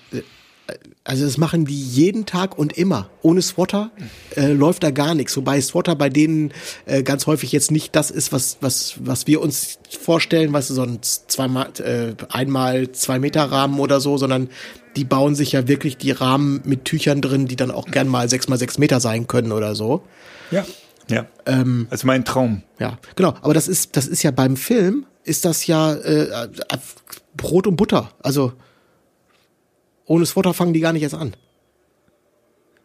also das machen die jeden Tag und immer. Ohne Swatter äh, läuft da gar nichts. Wobei Swatter bei denen äh, ganz häufig jetzt nicht das ist, was, was, was wir uns vorstellen, was so ein zweimal, äh, einmal zwei Meter Rahmen oder so, sondern die bauen sich ja wirklich die Rahmen mit Tüchern drin, die dann auch gern mal sechs mal sechs Meter sein können oder so. Ja. Ja. Ähm, also mein Traum. Ja, genau. Aber das ist, das ist ja beim Film, ist das ja äh, äh, Brot und Butter. Also ohne Swatter fangen die gar nicht erst an.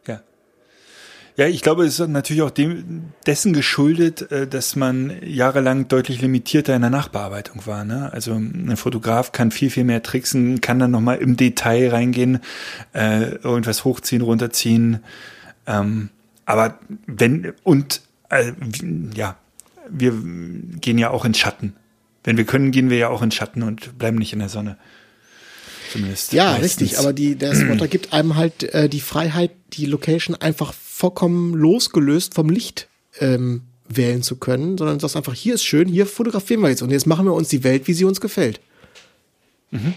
Ja. Ja, ich glaube, es ist natürlich auch dem, dessen geschuldet, äh, dass man jahrelang deutlich limitierter in der Nachbearbeitung war. Ne? Also ein Fotograf kann viel, viel mehr tricksen, kann dann nochmal im Detail reingehen, äh, irgendwas hochziehen, runterziehen. Ähm, aber wenn, und äh, ja, wir gehen ja auch in Schatten. Wenn wir können, gehen wir ja auch in Schatten und bleiben nicht in der Sonne. Zumindest. Ja, meistens. richtig. Aber die, der Spotter gibt einem halt äh, die Freiheit, die Location einfach vollkommen losgelöst vom Licht ähm, wählen zu können, sondern sagst einfach, hier ist schön, hier fotografieren wir jetzt und jetzt machen wir uns die Welt, wie sie uns gefällt. Mhm.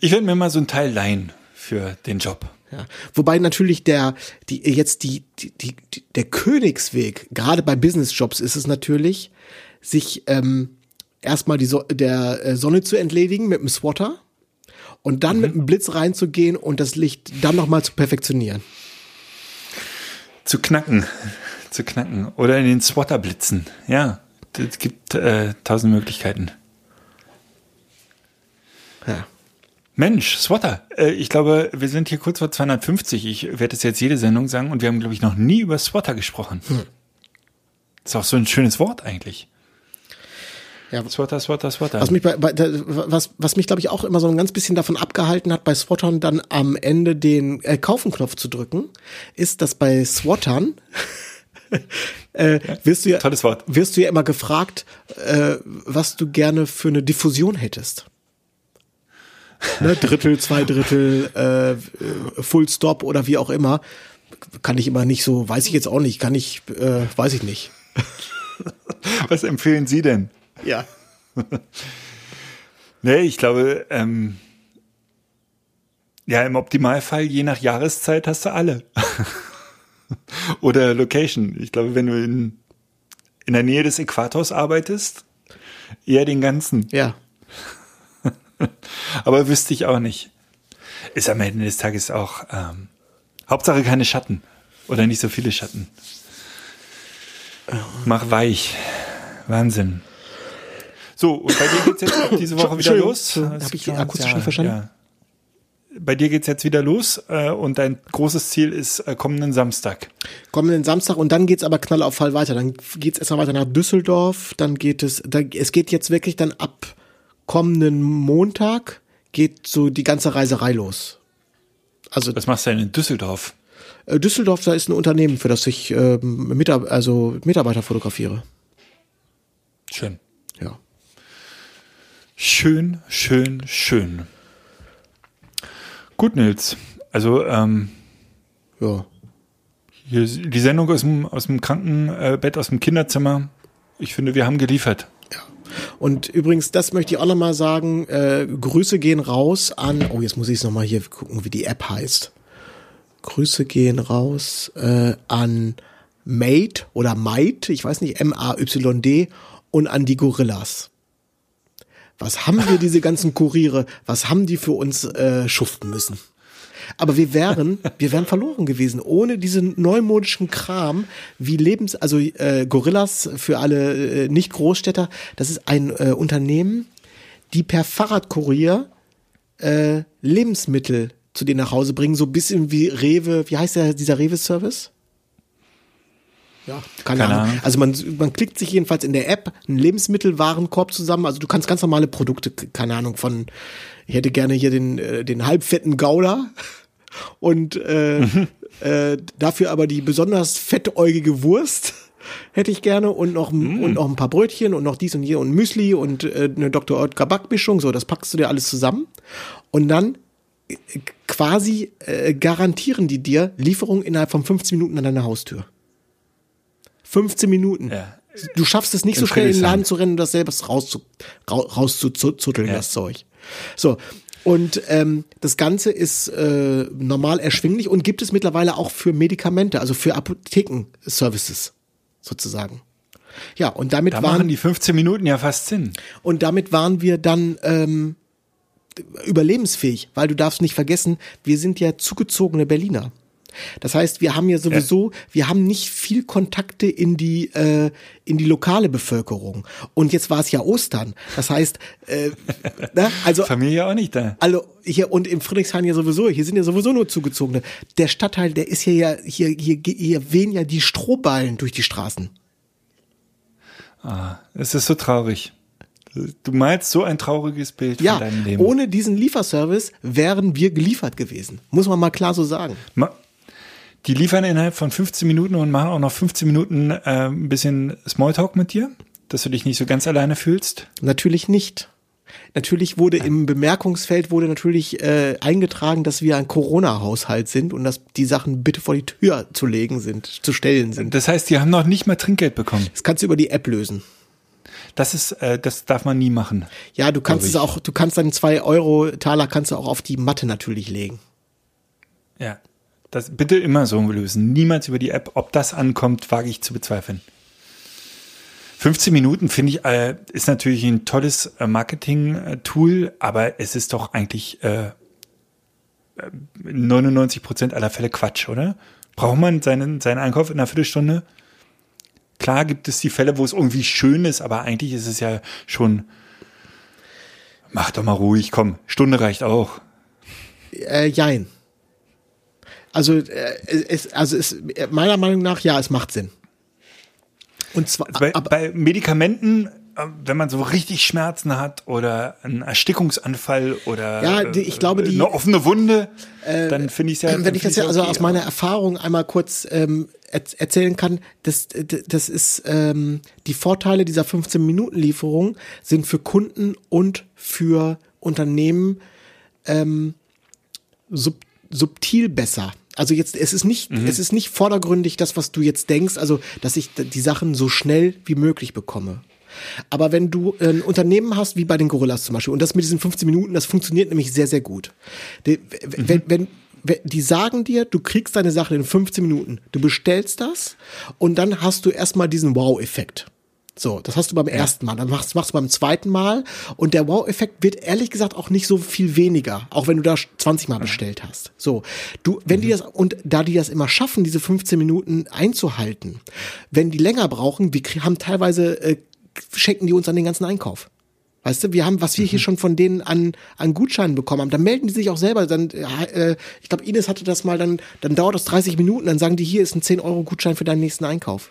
Ich werde mir mal so ein Teil leihen für den Job. Ja. Wobei natürlich der, die, jetzt die, die, die, der Königsweg, gerade bei Businessjobs ist es natürlich, sich ähm, erstmal die so der äh, Sonne zu entledigen mit dem Swatter und dann mhm. mit dem Blitz reinzugehen und das Licht dann nochmal zu perfektionieren. Zu knacken. Zu knacken. Oder in den Swatter blitzen. Ja. Es gibt äh, tausend Möglichkeiten. Ja. Mensch, Swatter. Äh, ich glaube, wir sind hier kurz vor 250. Ich werde es jetzt jede Sendung sagen und wir haben, glaube ich, noch nie über Swatter gesprochen. Hm. Ist auch so ein schönes Wort eigentlich. Ja, Swatter, Swatter, Swatter. Was mich, bei, bei, was, was mich glaube ich auch immer so ein ganz bisschen davon abgehalten hat, bei Swattern dann am Ende den äh, Kaufen-Knopf zu drücken, ist, dass bei Swattern äh, wirst du ja, Tolles Wort. wirst du ja immer gefragt, äh, was du gerne für eine Diffusion hättest ne, Drittel, zwei Drittel, äh, Full Stop oder wie auch immer, kann ich immer nicht so, weiß ich jetzt auch nicht, kann ich, äh, weiß ich nicht. Was empfehlen Sie denn? Ja. nee, ich glaube, ähm, ja, im Optimalfall, je nach Jahreszeit hast du alle. Oder Location. Ich glaube, wenn du in, in der Nähe des Äquators arbeitest, eher den ganzen. Ja. Aber wüsste ich auch nicht. Ist am Ende des Tages auch ähm, Hauptsache keine Schatten oder nicht so viele Schatten. Mach weich. Wahnsinn. So, und bei dir geht's jetzt diese Woche wieder los. Habe ich akustisch ja, verstanden? Ja. Bei dir geht's jetzt wieder los äh, und dein großes Ziel ist äh, kommenden Samstag. Kommenden Samstag und dann geht's aber knall auf Fall weiter. Dann geht's erstmal weiter nach Düsseldorf. Dann geht es, dann, es geht jetzt wirklich dann ab kommenden Montag geht so die ganze Reiserei los. Also was machst du denn in Düsseldorf? Äh, Düsseldorf, da ist ein Unternehmen, für das ich äh, Mitar also Mitarbeiter fotografiere. Schön. Ja. Schön, schön, schön. Gut, Nils. Also, ähm, ja. Hier, die Sendung aus dem, aus dem Krankenbett, aus dem Kinderzimmer. Ich finde, wir haben geliefert. Und übrigens, das möchte ich auch nochmal sagen, äh, Grüße gehen raus an, oh, jetzt muss ich es nochmal hier gucken, wie die App heißt. Grüße gehen raus äh, an Mate oder Might, ich weiß nicht, M-A-Y-D und an die Gorillas. Was haben wir diese ganzen Kuriere, was haben die für uns äh, schuften müssen? Aber wir wären, wir wären verloren gewesen ohne diesen neumodischen Kram wie Lebens, also äh, Gorillas für alle äh, Nicht-Großstädter. Das ist ein äh, Unternehmen, die per Fahrradkurier äh, Lebensmittel zu dir nach Hause bringen, so bisschen wie Rewe. Wie heißt der dieser Rewe-Service? Ja, keine, keine Ahnung. Ahnung. Also man, man klickt sich jedenfalls in der App einen Lebensmittelwarenkorb zusammen. Also du kannst ganz normale Produkte, keine Ahnung, von, ich hätte gerne hier den, äh, den halbfetten Gouda und äh, mhm. äh, dafür aber die besonders fettäugige Wurst hätte ich gerne und noch mm. und noch ein paar Brötchen und noch dies und hier und Müsli und äh, eine Dr. Oetker Backmischung, so das packst du dir alles zusammen und dann äh, quasi äh, garantieren die dir Lieferung innerhalb von 15 Minuten an deiner Haustür. 15 Minuten. Ja. Du schaffst es nicht so schnell in den Laden zu rennen und das selbst rauszu, rauszuzutteln, ja. das Zeug. So, und ähm, das Ganze ist äh, normal erschwinglich und gibt es mittlerweile auch für Medikamente, also für Apotheken-Services sozusagen. Ja, und damit da waren machen die 15 Minuten ja fast Sinn. Und damit waren wir dann ähm, überlebensfähig, weil du darfst nicht vergessen, wir sind ja zugezogene Berliner. Das heißt, wir haben ja sowieso, wir haben nicht viel Kontakte in die äh, in die lokale Bevölkerung. Und jetzt war es ja Ostern. Das heißt, äh, ne, also Familie auch nicht da. also hier und im Friedrichshain ja sowieso, hier sind ja sowieso nur zugezogene. Der Stadtteil, der ist hier ja hier hier hier wehen ja die Strohballen durch die Straßen. Es ist so traurig. Du malst so ein trauriges Bild Ja, von deinem Leben. ohne diesen Lieferservice wären wir geliefert gewesen. Muss man mal klar so sagen. Ma- Die liefern innerhalb von 15 Minuten und machen auch noch 15 Minuten äh, ein bisschen Smalltalk mit dir, dass du dich nicht so ganz alleine fühlst. Natürlich nicht. Natürlich wurde im Bemerkungsfeld wurde natürlich äh, eingetragen, dass wir ein Corona-Haushalt sind und dass die Sachen bitte vor die Tür zu legen sind, zu stellen sind. Das heißt, die haben noch nicht mal Trinkgeld bekommen. Das kannst du über die App lösen. Das ist, äh, das darf man nie machen. Ja, du kannst es auch, du kannst dann zwei Euro Taler kannst du auch auf die Matte natürlich legen. Ja. Das bitte immer so lösen. Niemals über die App. Ob das ankommt, wage ich zu bezweifeln. 15 Minuten finde ich, äh, ist natürlich ein tolles äh, Marketing-Tool, aber es ist doch eigentlich äh, äh, 99 Prozent aller Fälle Quatsch, oder? Braucht man seinen, seinen Einkauf in einer Viertelstunde? Klar gibt es die Fälle, wo es irgendwie schön ist, aber eigentlich ist es ja schon, mach doch mal ruhig, komm, Stunde reicht auch. Äh, jein. Also äh, es, also es meiner Meinung nach ja, es macht Sinn. Und zwar Bei, bei Medikamenten, äh, wenn man so richtig Schmerzen hat oder einen Erstickungsanfall oder Ja, die- ich glaube, die- Äh, eine offene Wunde, dann finde ich es ja. wenn ich das ja also okay, aus meiner Erfahrung einmal kurz ähm, erz- erzählen kann, das, das ist ähm, die Vorteile dieser 15-Minuten-Lieferung sind für Kunden und für Unternehmen ähm, sub, subtil besser. Also jetzt, es ist nicht, Mhm. es ist nicht vordergründig das, was du jetzt denkst, also dass ich die Sachen so schnell wie möglich bekomme. Aber wenn du ein Unternehmen hast, wie bei den Gorillas zum Beispiel, und das mit diesen 15 Minuten, das funktioniert nämlich sehr, sehr gut. Die, Mhm. wenn, wenn, wenn, die sagen dir, du kriegst deine Sache in 15 Minuten, du bestellst das und dann hast du erstmal diesen Wow-Effekt. So, das hast du beim ersten Mal. Dann machst, machst du beim zweiten Mal und der Wow-Effekt wird ehrlich gesagt auch nicht so viel weniger, auch wenn du da 20 Mal bestellt hast. So, du, wenn die das, und da die das immer schaffen, diese 15 Minuten einzuhalten, wenn die länger brauchen, wir haben teilweise, äh, schenken die uns an den ganzen Einkauf. Weißt du, wir haben, was wir hier schon von denen an, an Gutscheinen bekommen haben, dann melden die sich auch selber. Dann, äh, ich glaube, Ines hatte das mal, dann, dann dauert das 30 Minuten, dann sagen die, hier ist ein 10-Euro-Gutschein für deinen nächsten Einkauf.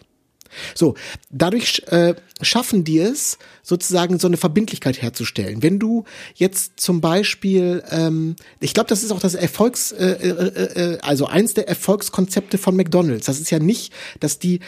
So, dadurch äh, schaffen die es, sozusagen so eine Verbindlichkeit herzustellen. Wenn du jetzt zum Beispiel, ähm, ich glaube, das ist auch das Erfolgs, äh, äh, äh, also eins der Erfolgskonzepte von McDonald's. Das ist ja nicht, dass die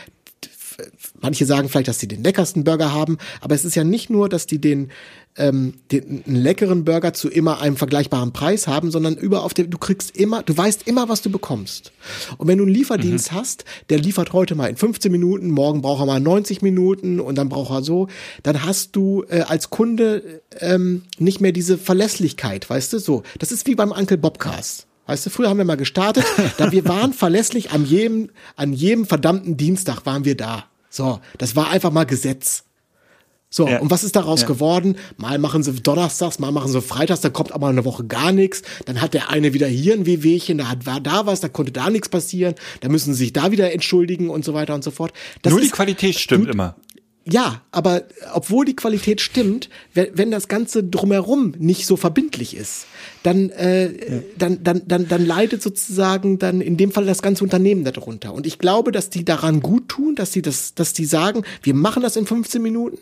manche sagen vielleicht, dass sie den leckersten Burger haben, aber es ist ja nicht nur, dass die den, ähm, den einen leckeren Burger zu immer einem vergleichbaren Preis haben, sondern über auf der, du kriegst immer, du weißt immer, was du bekommst. Und wenn du einen Lieferdienst hast, der liefert heute mal in 15 Minuten, morgen braucht er mal 90 Minuten und dann braucht er so, dann hast du äh, als Kunde ähm, nicht mehr diese Verlässlichkeit, weißt du, so. Das ist wie beim Uncle Bobcast. Weißt du, früher haben wir mal gestartet, da wir waren verlässlich an jedem, an jedem verdammten Dienstag waren wir da. So, das war einfach mal Gesetz. So, Ja. und was ist daraus Ja. geworden? Mal machen sie donnerstags, mal machen sie freitags, dann kommt aber eine Woche gar nichts. Dann hat der eine wieder hier ein Wehwehchen, da hat, war da was, da konnte da nichts passieren. Da müssen sie sich da wieder entschuldigen und so weiter und so fort. Das Nur die ist- Qualität stimmt immer. ja, aber obwohl die Qualität stimmt, wenn, wenn das Ganze drumherum nicht so verbindlich ist, dann, äh, dann, dann, dann, dann leidet sozusagen dann in dem Fall das ganze Unternehmen darunter. Und ich glaube, dass die daran gut tun, dass die das, dass die sagen, wir machen das in 15 Minuten.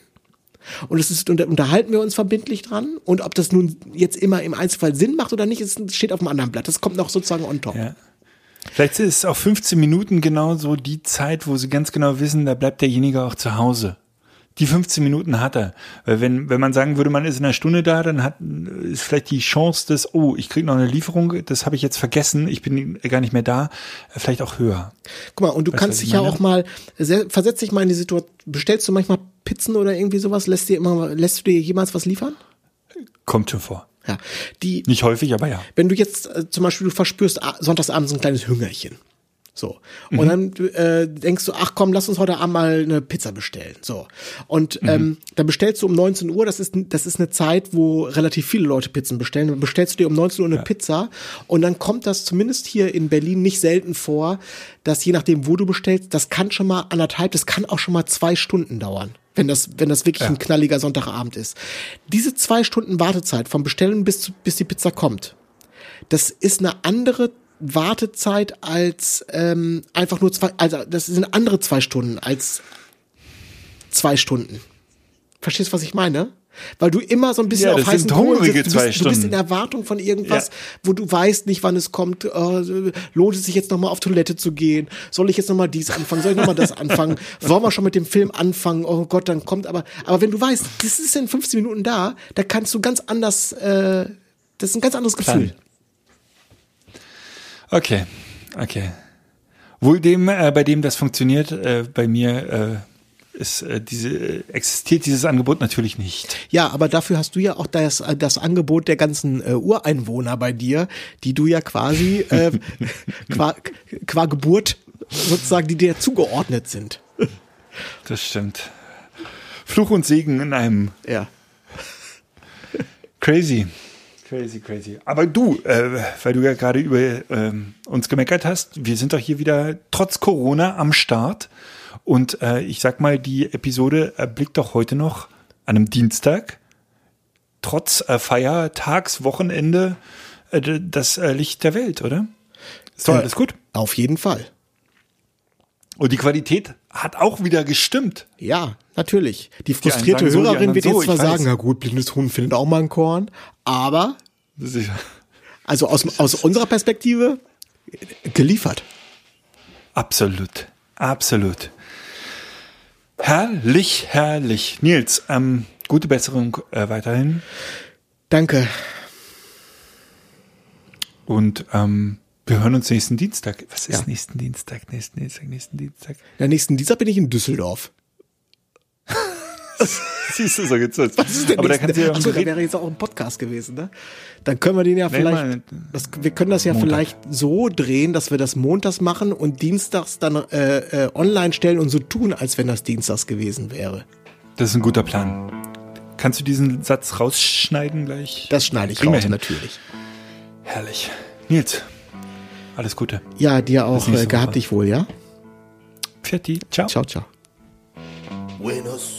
Und es ist, unter, unterhalten wir uns verbindlich dran. Und ob das nun jetzt immer im Einzelfall Sinn macht oder nicht, ist, steht auf dem anderen Blatt. Das kommt noch sozusagen on top. Ja. Vielleicht ist auch 15 Minuten genau so die Zeit, wo sie ganz genau wissen, da bleibt derjenige auch zu Hause. Die 15 Minuten hat er. Weil wenn, wenn man sagen würde, man ist in einer Stunde da, dann hat ist vielleicht die Chance des, oh, ich kriege noch eine Lieferung, das habe ich jetzt vergessen, ich bin gar nicht mehr da, vielleicht auch höher. Guck mal, und du Weißt kannst dich ich ja auch mal, se- versetz dich mal in die Situation, bestellst du manchmal Pizzen oder irgendwie sowas, lässt dir immer, lässt du dir jemals was liefern? Kommt schon vor. Ja. Die, Nicht häufig, aber ja. wenn du jetzt äh, zum Beispiel, du verspürst sonntagsabends ein kleines Hüngerchen. So. Und dann äh, denkst du, ach komm, lass uns heute Abend mal eine Pizza bestellen. So. Und ähm, dann bestellst du um 19 Uhr, das ist, das ist eine Zeit, wo relativ viele Leute Pizzen bestellen. Dann bestellst du dir um 19 Uhr eine Pizza und dann kommt das zumindest hier in Berlin nicht selten vor, dass je nachdem, wo du bestellst, das kann schon mal anderthalb, das kann auch schon mal zwei Stunden dauern. Wenn das, wenn das wirklich ein knalliger Sonntagabend ist. Diese zwei Stunden Wartezeit vom Bestellen bis, zu- bis die Pizza kommt, das ist eine andere Wartezeit als ähm, einfach nur zwei, also das sind andere zwei Stunden als zwei Stunden. Verstehst du, was ich meine? Weil du immer so ein bisschen Ja, auf heißen Kohlen sitzt. Du zwei bist, du bist in. Erwartung von irgendwas, Ja. wo du weißt nicht, wann es kommt. Äh, lohnt es sich jetzt nochmal auf Toilette zu gehen? Soll ich jetzt nochmal dies anfangen? Soll ich nochmal das anfangen? Wollen wir schon mit dem Film anfangen? Oh Gott, dann kommt aber. Aber wenn du weißt, das ist in 15 Minuten da, da kannst du ganz anders. Äh, das ist ein ganz anderes Gefühl. Okay, okay. Wohl dem, äh, bei dem das funktioniert, äh, bei mir äh, ist äh, diese äh, existiert dieses Angebot natürlich nicht. Ja, aber dafür hast du ja auch das, äh, das Angebot der ganzen äh, Ureinwohner bei dir, die du ja quasi äh, qua, qua Geburt sozusagen, die dir zugeordnet sind. Das stimmt. Fluch und Segen in einem. Ja. Crazy. Crazy, crazy. Aber du, äh, weil du ja gerade über ähm, uns gemeckert hast, wir sind doch hier wieder trotz Corona am Start. Und äh, ich sag mal, die Episode erblickt doch heute noch an einem Dienstag, trotz äh, Feiertags, Wochenende, äh, das äh, Licht der Welt, oder? Ist doch Äh, alles gut. Auf jeden Fall. Und die Qualität hat auch wieder gestimmt. Ja, natürlich. Die frustrierte so, die Hörerin anderen wird so, jetzt zwar ich weiß. sagen, na gut, blindes Huhn findet auch mal ein Korn, aber, also aus, aus unserer Perspektive, geliefert. Absolut, absolut. Herrlich, herrlich. Nils, ähm, gute Besserung äh, weiterhin. Danke. Und ähm, wir hören uns nächsten Dienstag. Was ist Ja. nächsten Dienstag? Nächsten Dienstag, nächsten Dienstag. Der nächsten dieser bin ich in Düsseldorf. Siehst du, so geht's los. Was ist denn Aber da kannst du ja Ach so, da wäre jetzt auch ein Podcast gewesen, ne? Dann können wir den ja Nee, vielleicht, mal- das, wir können das ja Montag. vielleicht so drehen, dass wir das montags machen und dienstags dann äh, äh, online stellen und so tun, als wenn das dienstags gewesen wäre. Das ist ein guter Plan. Kannst du diesen Satz rausschneiden gleich? Das schneide ich Kriegen raus, natürlich. Herrlich. Nils, alles Gute. Ja, dir auch. Äh, gehabt dich wohl, ja? Pfiat ciao. Ciao, ciao. Buenos